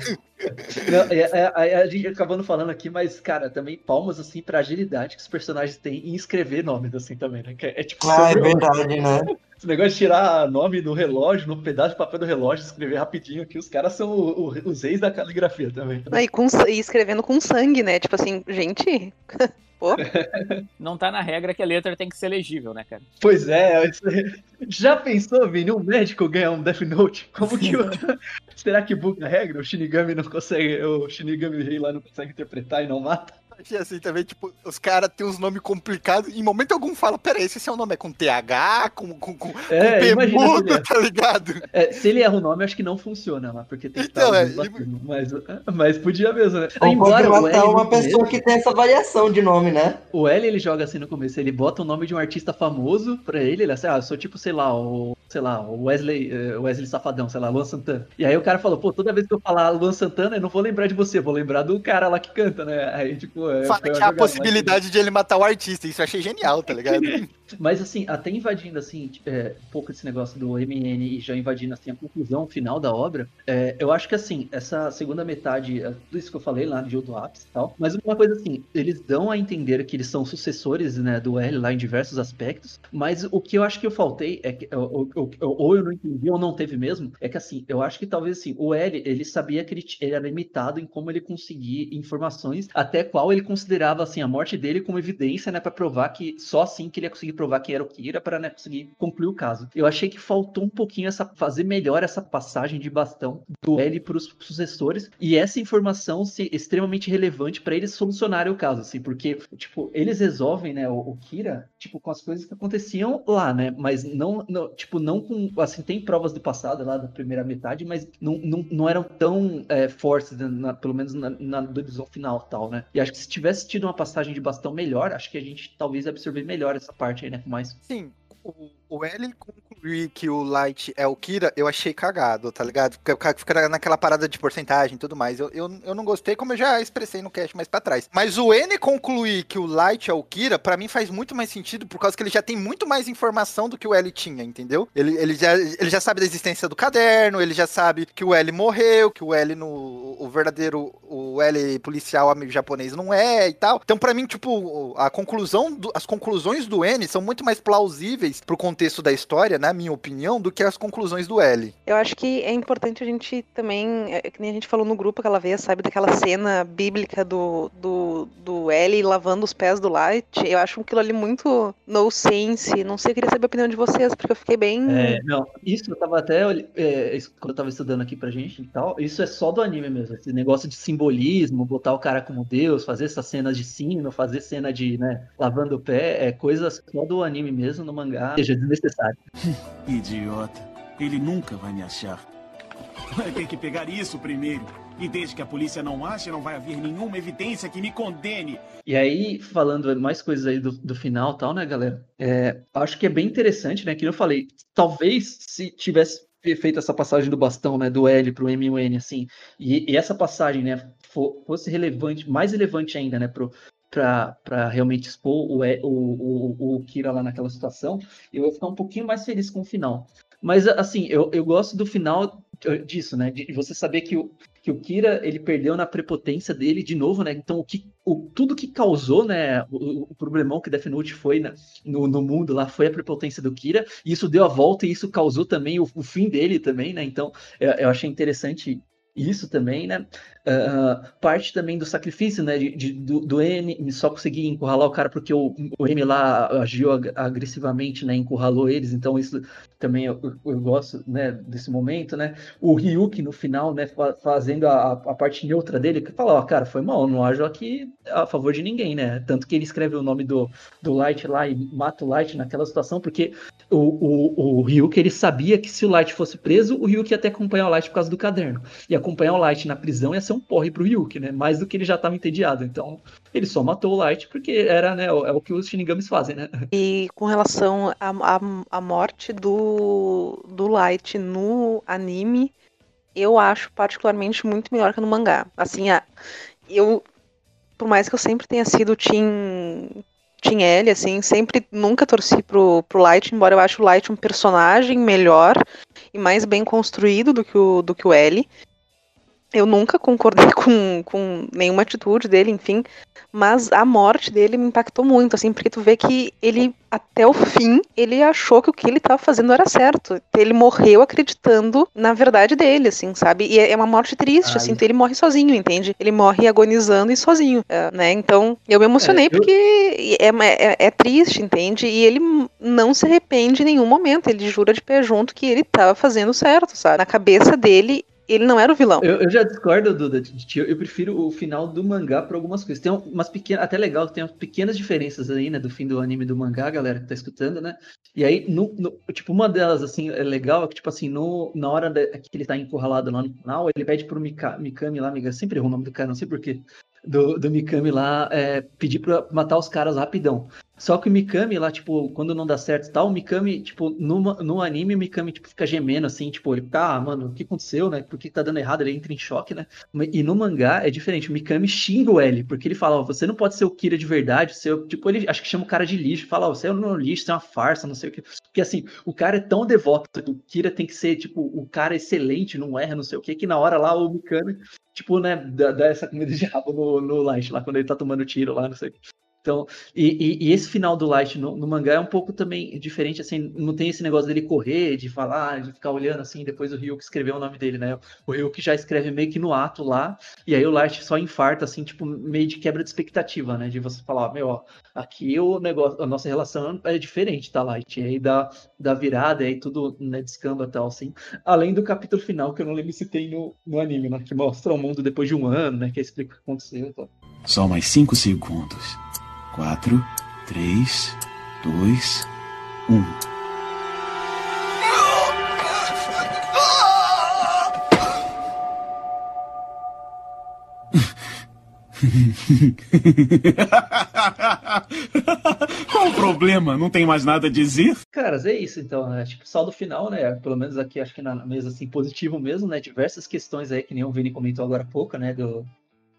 Não, é- é- é- a gente acabando falando aqui, mas, cara, também palmas, assim, pra agilidade que os personagens têm em escrever nomes, assim, também, né? Que é, é tipo, Ah, é verdade, né? esse negócio de tirar nome do relógio, no pedaço de papel do relógio, escrever rapidinho aqui, os caras são o- o- os reis da caligrafia também. Ah, E, com, e escrevendo com sangue, né? Tipo assim, gente. Pô, Não tá na regra que a letra tem que ser legível, né, cara? Pois é, já pensou, Vini, um médico ganhar um Death Note? Como que o... Será que buga a regra? O Shinigami não consegue, o Shinigami Rei lá não consegue interpretar e não mata? Achei assim também, tipo, os caras têm uns nomes complicados e em momento algum fala, pera aí, esse seu nome é com TH, com, com, com, É, com P mudo, é. tá ligado? É, se ele erra o nome, acho que não funciona lá, porque tem que Então, estar é, batendo, mas, mas podia mesmo, né? Ou pode o matar L uma pessoa começo- que tem essa variação de nome, né? O L ele joga assim no começo, ele bota o nome de um artista famoso pra ele, ele assim, ah, eu sou tipo, sei lá, o sei lá, o Wesley, eh, Wesley Safadão, sei lá, Luan Santana. E aí o cara falou, pô, toda vez que eu falar Luan Santana, eu não vou lembrar de você, vou lembrar do cara lá que canta, né? Aí, tipo, é, Fala uma que há a jogada, mas- possibilidade de ele matar o artista. Isso eu achei genial, tá ligado? Mas assim, até invadindo assim, tipo, é, um pouco esse negócio do MN e já invadindo assim a conclusão final da obra, é, eu acho que assim, essa segunda metade, é, tudo isso que eu falei lá de do ápice e tal, mas uma coisa assim, eles dão a entender que eles são sucessores, né, do L lá em diversos aspectos, mas o que eu acho que eu faltei é que, ou, ou- eu não entendi ou não teve mesmo, é que assim, eu acho que talvez assim, o L, ele sabia que ele, ele era limitado em como ele conseguia informações, até qual ele considerava assim a morte dele como evidência, né, para provar que só assim que ele ia conseguir provar quem era o Kira para né, conseguir concluir o caso. Eu achei que faltou um pouquinho essa fazer melhor essa passagem de bastão do L para os sucessores e essa informação ser extremamente relevante para eles solucionarem o caso, assim, porque tipo eles resolvem, né, o, o Kira, tipo com as coisas que aconteciam lá, né, mas não, não- tipo não com assim tem provas do passado lá da primeira metade, mas não, não, não eram tão é, fortes, né, na- pelo menos na, na divisão final tal, né? E acho que se tivesse tido uma passagem de bastão melhor, acho que a gente talvez absorver melhor essa parte aí, né? Mais. Sim, o, o L concluir que o Light é o Kira, eu achei cagado, tá ligado? Fica, fica- naquela parada de porcentagem e tudo mais. Eu, eu, eu não gostei, como eu já expressei no cast mais pra trás. Mas o N concluir que o Light é o Kira, pra mim faz muito mais sentido, por causa que ele já tem muito mais informação do que o L tinha, entendeu? Ele, ele, já, ele já sabe da existência do caderno, ele já sabe que o L morreu, que o L no. O verdadeiro. O L policial amigo japonês não é e tal. Então, pra mim, tipo, a conclusão. do- as conclusões do N são muito mais plausíveis pro contexto da história, na minha opinião, do que as conclusões do L. Eu acho que é importante a gente também, é, que nem a gente falou no grupo aquela vez, sabe, daquela cena bíblica do, do, do L lavando os pés do Light. Eu acho aquilo ali muito no sense. Não sei, eu queria saber a opinião de vocês, porque eu fiquei bem. É, não, isso eu tava até. é, quando eu tava estudando aqui pra gente e tal, isso é só do anime mesmo. Esse negócio de simbolismo, botar o cara como Deus, fazer essas cenas de sino, fazer cena de, né, lavando o pé, é coisas só do anime mesmo, no mangá, seja desnecessário. Idiota. Ele nunca vai me achar. Vai ter que pegar isso primeiro. E desde que a polícia não ache, não vai haver nenhuma evidência que me condene. E aí, falando mais coisas aí do, do final e tal, né, galera? É, acho que é bem interessante, né? Que eu falei, talvez se tivesse feito essa passagem do bastão, né, do L pro M e o N, assim, e, e essa passagem, né, fo- fosse relevante, mais relevante ainda, né, pro, pra realmente expor o, o, o, o Kira lá naquela situação, eu ia ficar um pouquinho mais feliz com o final. Mas, assim, eu, eu gosto do final disso, né, de você saber que o, que o Kira ele perdeu na prepotência dele de novo, né? Então o que o, tudo que causou, né, o, o problemão que Death Note foi na- no, no mundo lá foi a prepotência do Kira, e isso deu a volta e isso causou também o, o fim dele também, né? Então eu, eu achei interessante isso também, né? Ah, parte também do sacrifício, né? de- de- do, do N só conseguir encurralar o cara porque o, o M lá agiu ag- agressivamente, né? Encurralou eles, então isso também eu, eu- gosto, né? Desse momento, né? o Ryuki no final, né, fa- fazendo a, a parte neutra dele, que fala, ó, cara, foi mal, não ajo aqui a favor de ninguém, né? Tanto que ele escreve o nome do, do Light lá e mata o Light naquela situação, porque o, o, o Ryuki, ele sabia que se o Light fosse preso, o Ryuki ia até acompanhar o Light por causa do caderno. E acompanhar o Light na prisão ia ser um porre pro Ryuki, né? Mais do que ele já estava entediado. Então, ele só matou o Light porque era, né, é o que os Shinigamis fazem, né? E com relação à morte do, do Light no anime, eu acho particularmente muito melhor que no mangá. Assim, a, eu, por mais que eu sempre tenha sido Team, team L, assim, sempre nunca torci pro, pro Light, embora eu ache o Light um personagem melhor e mais bem construído do que o, do que o L. Eu nunca concordei com, com nenhuma atitude dele, enfim. Mas a morte dele me impactou muito, assim, porque tu vê que ele, até o fim, ele achou que o que ele estava fazendo era certo. Ele morreu acreditando na verdade dele, assim, sabe? E é uma morte triste, Ah, assim, então ele morre sozinho, entende? Ele morre agonizando e sozinho, é, né? Então, eu me emocionei É, eu- porque é, é, é triste, entende? E ele não se arrepende em nenhum momento, ele jura de pé junto que ele estava fazendo certo, sabe? Na cabeça dele, ele não era o vilão. Eu, eu já discordo, Duda, de ti. Eu prefiro o final do mangá por algumas coisas. Tem umas pequenas, até legal, tem umas pequenas diferenças aí, né, do fim do anime do mangá, galera que tá escutando, né? E aí, no, no- tipo, uma delas, assim, é legal, é que, tipo assim, no, na hora da- que ele tá encurralado lá no final, ele pede pro Mika, Mikami lá, amiga, sempre erro o nome do cara, não sei porquê, do, do Mikami lá, é, pedir pra matar os caras rapidão. Só que o Mikami lá, tipo, quando não dá certo e tal, o Mikami, tipo, no, no anime, o Mikami, tipo, fica gemendo, assim, tipo, ele fica, ah, mano, o que aconteceu, né? Por que tá dando errado? Ele entra em choque, né? E no mangá é diferente, o Mikami xinga o L, porque ele fala, ó, você não pode ser o Kira de verdade, seu, tipo, ele acho que chama o cara de lixo, fala, ó, você é um lixo, você é uma farsa, não sei o que. Porque assim, o cara é tão devoto, o Kira tem que ser, tipo, o cara excelente, não erra, não sei o que, que na hora lá o Mikami, tipo, né, dá, dá essa comida de rabo no, no Light lá, quando ele tá tomando tiro lá, não sei o que. Então, e, e, e, esse final do Light no, no, mangá é um pouco também diferente, assim, não tem esse negócio dele correr, de falar, de ficar olhando assim, depois o Ryuk escreveu o nome dele, né? O Ryuk já escreve meio que no ato lá, e aí o Light só infarta, assim, tipo, meio de quebra de expectativa, né? De você falar, meu, ó, aqui o negócio, a nossa relação é diferente, tá, Light? E aí dá, dá virada, e aí tudo, né, descamba e tal, assim. Além do capítulo final, que eu não lembro se tem no, no anime, né? Que mostra o mundo depois de um ano, né? Que explica o que aconteceu e tal. Só mais cinco segundos. 4, 3, 2, 1. Qual o problema? Não tem mais nada a dizer? Caras, é isso então, né? Tipo, só do final, né? Pelo menos aqui, acho que na mesa, assim, positivo mesmo, né? Diversas questões aí, que nem o Vini comentou agora há pouco, né? Do,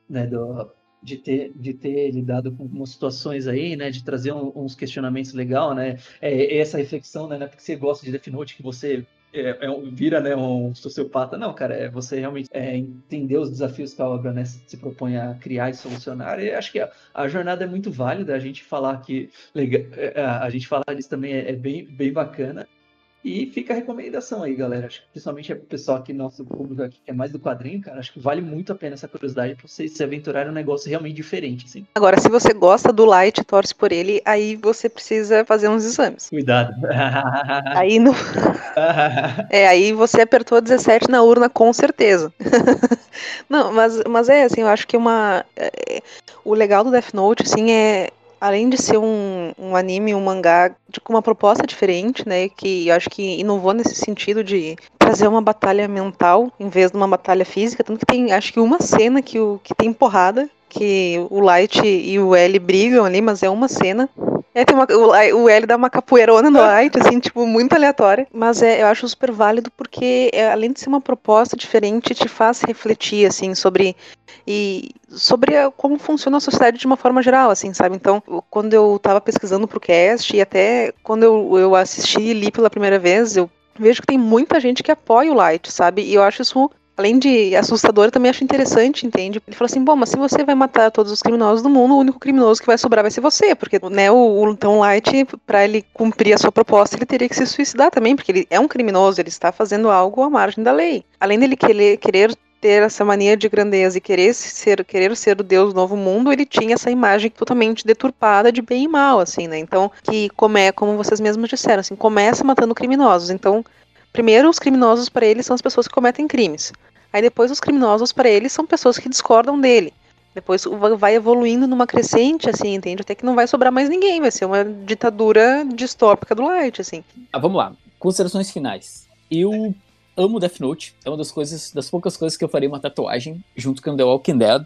né, do de ter, de ter lidado com umas situações aí, né, de trazer um, uns questionamentos legal, né, é, essa reflexão, né, não é porque você gosta de Death Note que você é, é, vira, né, um sociopata, não, cara, é você realmente é, entender os desafios que a obra, né, se propõe a criar e solucionar, e acho que a, a jornada é muito válida, a gente falar que, legal, é, a gente falar disso também é, é bem, bem bacana, e fica a recomendação aí, galera. Acho que principalmente é pro pessoal aqui, nosso público aqui, que é mais do quadrinho, cara. Acho que vale muito a pena essa curiosidade pra vocês se aventurarem um negócio realmente diferente, assim. Agora, se você gosta do Light e torce por ele, aí você precisa fazer uns exames. Cuidado. aí no. é, aí você apertou 17 na urna com certeza. Não, mas, mas é assim, eu acho que uma. É, o legal do Death Note, assim, é além de ser um, um anime, um mangá com uma proposta diferente, né, que eu acho que inovou nesse sentido de trazer uma batalha mental em vez de uma batalha física, tanto que tem, acho que uma cena que, o, que tem porrada, que o Light e o L brigam ali, mas é uma cena. É, tem uma, o, o L dá uma capoeirona no Light, assim, tipo, muito aleatória. Mas é, eu acho super válido porque, é, além de ser uma proposta diferente, te faz refletir, assim, sobre. E sobre a, como funciona a sociedade de uma forma geral, assim, sabe? Então, quando eu tava pesquisando pro cast e até quando eu, eu assisti e li pela primeira vez, eu vejo que tem muita gente que apoia o Light, sabe? E eu acho isso além de assustador, eu também acho interessante, entende? Ele falou assim: bom, mas se você vai matar todos os criminosos do mundo, o único criminoso que vai sobrar vai ser você, porque né, o, o Tom Light, para ele cumprir a sua proposta, ele teria que se suicidar também, porque ele é um criminoso, ele está fazendo algo à margem da lei. Além dele querer, querer ter essa mania de grandeza e querer ser, querer ser o Deus do novo mundo, ele tinha essa imagem totalmente deturpada de bem e mal, assim, né? Então, que como é, como vocês mesmos disseram, assim, começa matando criminosos. Então, Primeiro, os criminosos para ele são as pessoas que cometem crimes. Aí depois, os criminosos para ele são pessoas que discordam dele. Depois vai evoluindo numa crescente, assim, entende? Até que não vai sobrar mais ninguém, vai ser uma ditadura distópica do Light, assim. Ah, vamos lá. Considerações finais. Eu amo Death Note, é uma das coisas, das poucas coisas que eu farei uma tatuagem junto com The Walking Dead.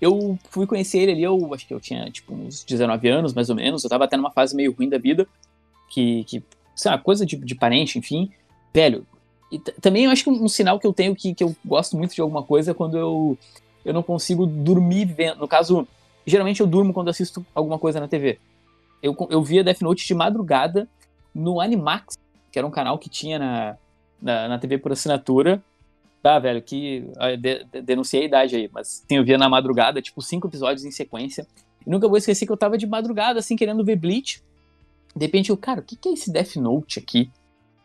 Eu fui conhecer ele ali, eu acho que eu tinha, tipo, uns 19 anos, mais ou menos. Eu tava até numa fase meio ruim da vida, que, que sei lá, coisa de, de parente, enfim velho, e também eu acho que um, sinal que eu tenho que, que eu gosto muito de alguma coisa é quando eu, eu não consigo dormir vendo. No caso, geralmente eu durmo quando assisto alguma coisa na TV. Eu, eu via Death Note de madrugada no Animax, que era um canal que tinha na, na, na TV por assinatura. Tá, velho, que de, de, denunciei a idade aí, mas sim, eu via na madrugada, tipo, cinco episódios em sequência. E nunca vou esquecer que eu tava de madrugada, assim, querendo ver Bleach. De repente eu, cara, o que, que é esse Death Note aqui?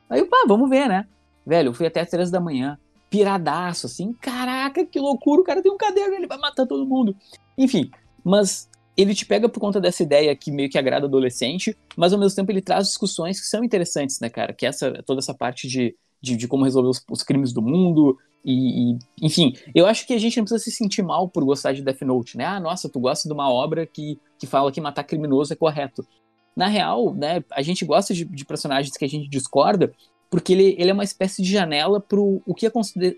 Aí pá, vamos ver, né? Velho, eu fui até as três da manhã, piradaço, assim, caraca, que loucura, o cara tem um caderno, ele vai matar todo mundo. Enfim, mas ele te pega por conta dessa ideia que meio que agrada adolescente, mas ao mesmo tempo ele traz discussões que são interessantes, né, cara? Que é essa, toda essa parte de, de, de como resolver os, os, crimes do mundo, e, e, enfim, eu acho que a gente não precisa se sentir mal por gostar de Death Note, né? Ah, nossa, tu gosta de uma obra que, que fala que matar criminoso é correto na real, né, a gente gosta de, de personagens que a gente discorda, porque ele, ele é uma espécie de janela para o que,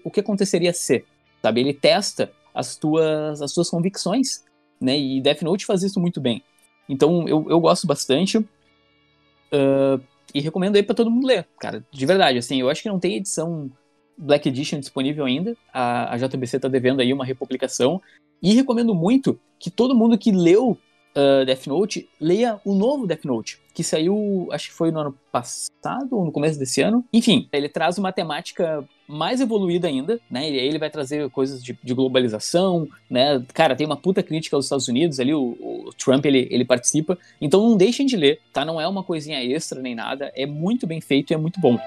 o que aconteceria ser, sabe? Ele testa as tuas, as tuas convicções, né? E Death Note faz isso muito bem. Então eu, eu gosto bastante. Uh, e recomendo aí para todo mundo ler, cara. De verdade, assim, eu acho que não tem edição Black Edition disponível ainda. A, a JBC tá devendo aí uma republicação. E recomendo muito que todo mundo que leu uh, Death Note leia o novo Death Note, que saiu, acho que foi no ano passado ou no começo desse ano. Enfim, ele traz uma temática mais evoluída ainda, né? E aí ele vai trazer coisas de, de, globalização, né? Cara, tem uma puta crítica aos Estados Unidos ali, o, o, Trump ele, ele participa. Então não deixem de ler, tá? Não é uma coisinha extra nem nada, é muito bem feito e é muito bom.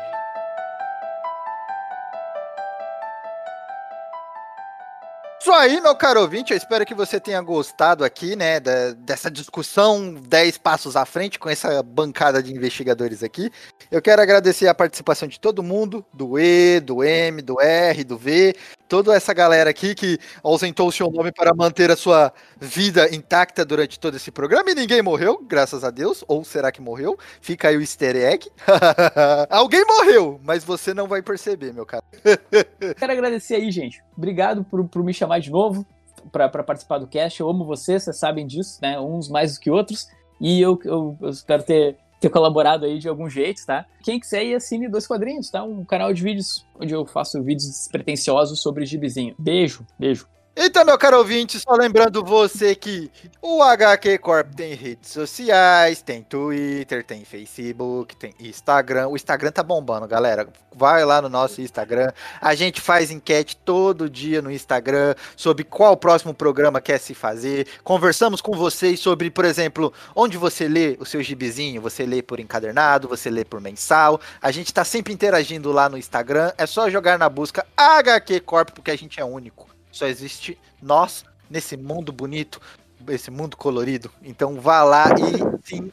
Isso aí, meu caro ouvinte, eu espero que você tenha gostado aqui, né, da, dessa discussão 10 passos à frente com essa bancada de investigadores aqui. Eu quero agradecer a participação de todo mundo, do E, do M, do R, do V, toda essa galera aqui que ausentou o seu nome para manter a sua vida intacta durante todo esse programa e ninguém morreu, graças a Deus, ou será que morreu? Fica aí o easter egg. Alguém morreu, mas você não vai perceber, meu cara. quero agradecer aí, gente. Obrigado por, por me chamar de novo para participar do cast. Eu amo vocês, vocês sabem disso, né? Uns mais do que outros. E eu, eu, eu espero ter, ter colaborado aí de algum jeito, tá? Quem quiser ir assine dois quadrinhos, tá? Um canal de vídeos onde eu faço vídeos despretensiosos sobre gibizinho. Beijo, beijo. Então, meu caro ouvinte, só lembrando você que o HQ Corp tem redes sociais, tem Twitter, tem Facebook, tem Instagram. O Instagram tá bombando, galera. Vai lá no nosso Instagram. A gente faz enquete todo dia no Instagram sobre qual próximo programa quer se fazer. Conversamos com vocês sobre, por exemplo, onde você lê o seu gibizinho. Você lê por encadernado, você lê por mensal. A gente tá sempre interagindo lá no Instagram. É só jogar na busca HQ Corp, porque a gente é único. Só existe nós nesse mundo bonito, esse mundo colorido. Então vá lá e sim,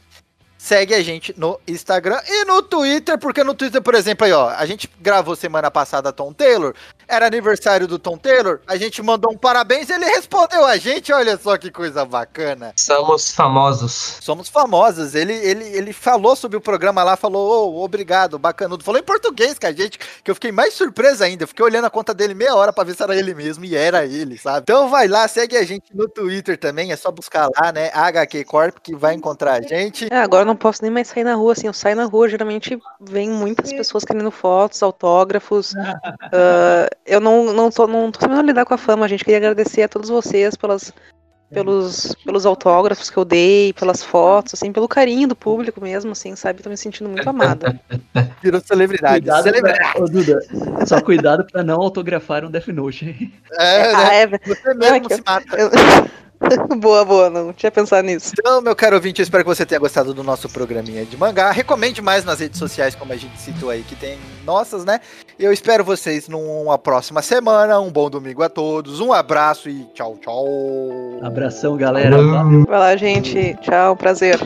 segue a gente no Instagram e no Twitter, porque no Twitter, por exemplo, aí, ó, a gente gravou semana passada Tom Taylor, era aniversário do Tom Taylor, a gente mandou um parabéns e ele respondeu a gente, olha só que coisa bacana. Somos famosos. Somos famosos. Ele, ele, ele falou sobre o programa lá, falou, oh, obrigado, bacanudo. Falou em português com a gente, que eu fiquei mais surpresa ainda. Eu fiquei olhando a conta dele meia hora pra ver se era ele mesmo, e era ele, sabe? Então vai lá, segue a gente no Twitter também, é só buscar lá, né, HQ Corp, que vai encontrar a gente. É, agora eu não posso nem mais sair na rua, assim, eu saio na rua, geralmente vem muitas pessoas querendo fotos, autógrafos, uh, eu não, não, tô, não tô sabendo lidar com a fama, gente. Queria agradecer a todos vocês pelas, pelos, pelos autógrafos que eu dei, pelas fotos, assim, pelo carinho do público mesmo, assim, sabe? Tô me sentindo muito amada. Virou celebridade. Cuidado celebridade. Pra, ô, Duda, só cuidado pra não autografar um Death Note. É, né? Ah, é, Você mesmo não, se mata. eu- boa, boa, não tinha pensado nisso. Então, meu caro ouvinte, eu espero que você tenha gostado do nosso programinha de mangá. Recomende mais nas redes sociais, como a gente citou aí, que tem nossas, né? Eu espero vocês numa próxima semana. Um bom domingo a todos. Um abraço e tchau, tchau. Abração, galera. Vai lá, gente. Tchau, prazer.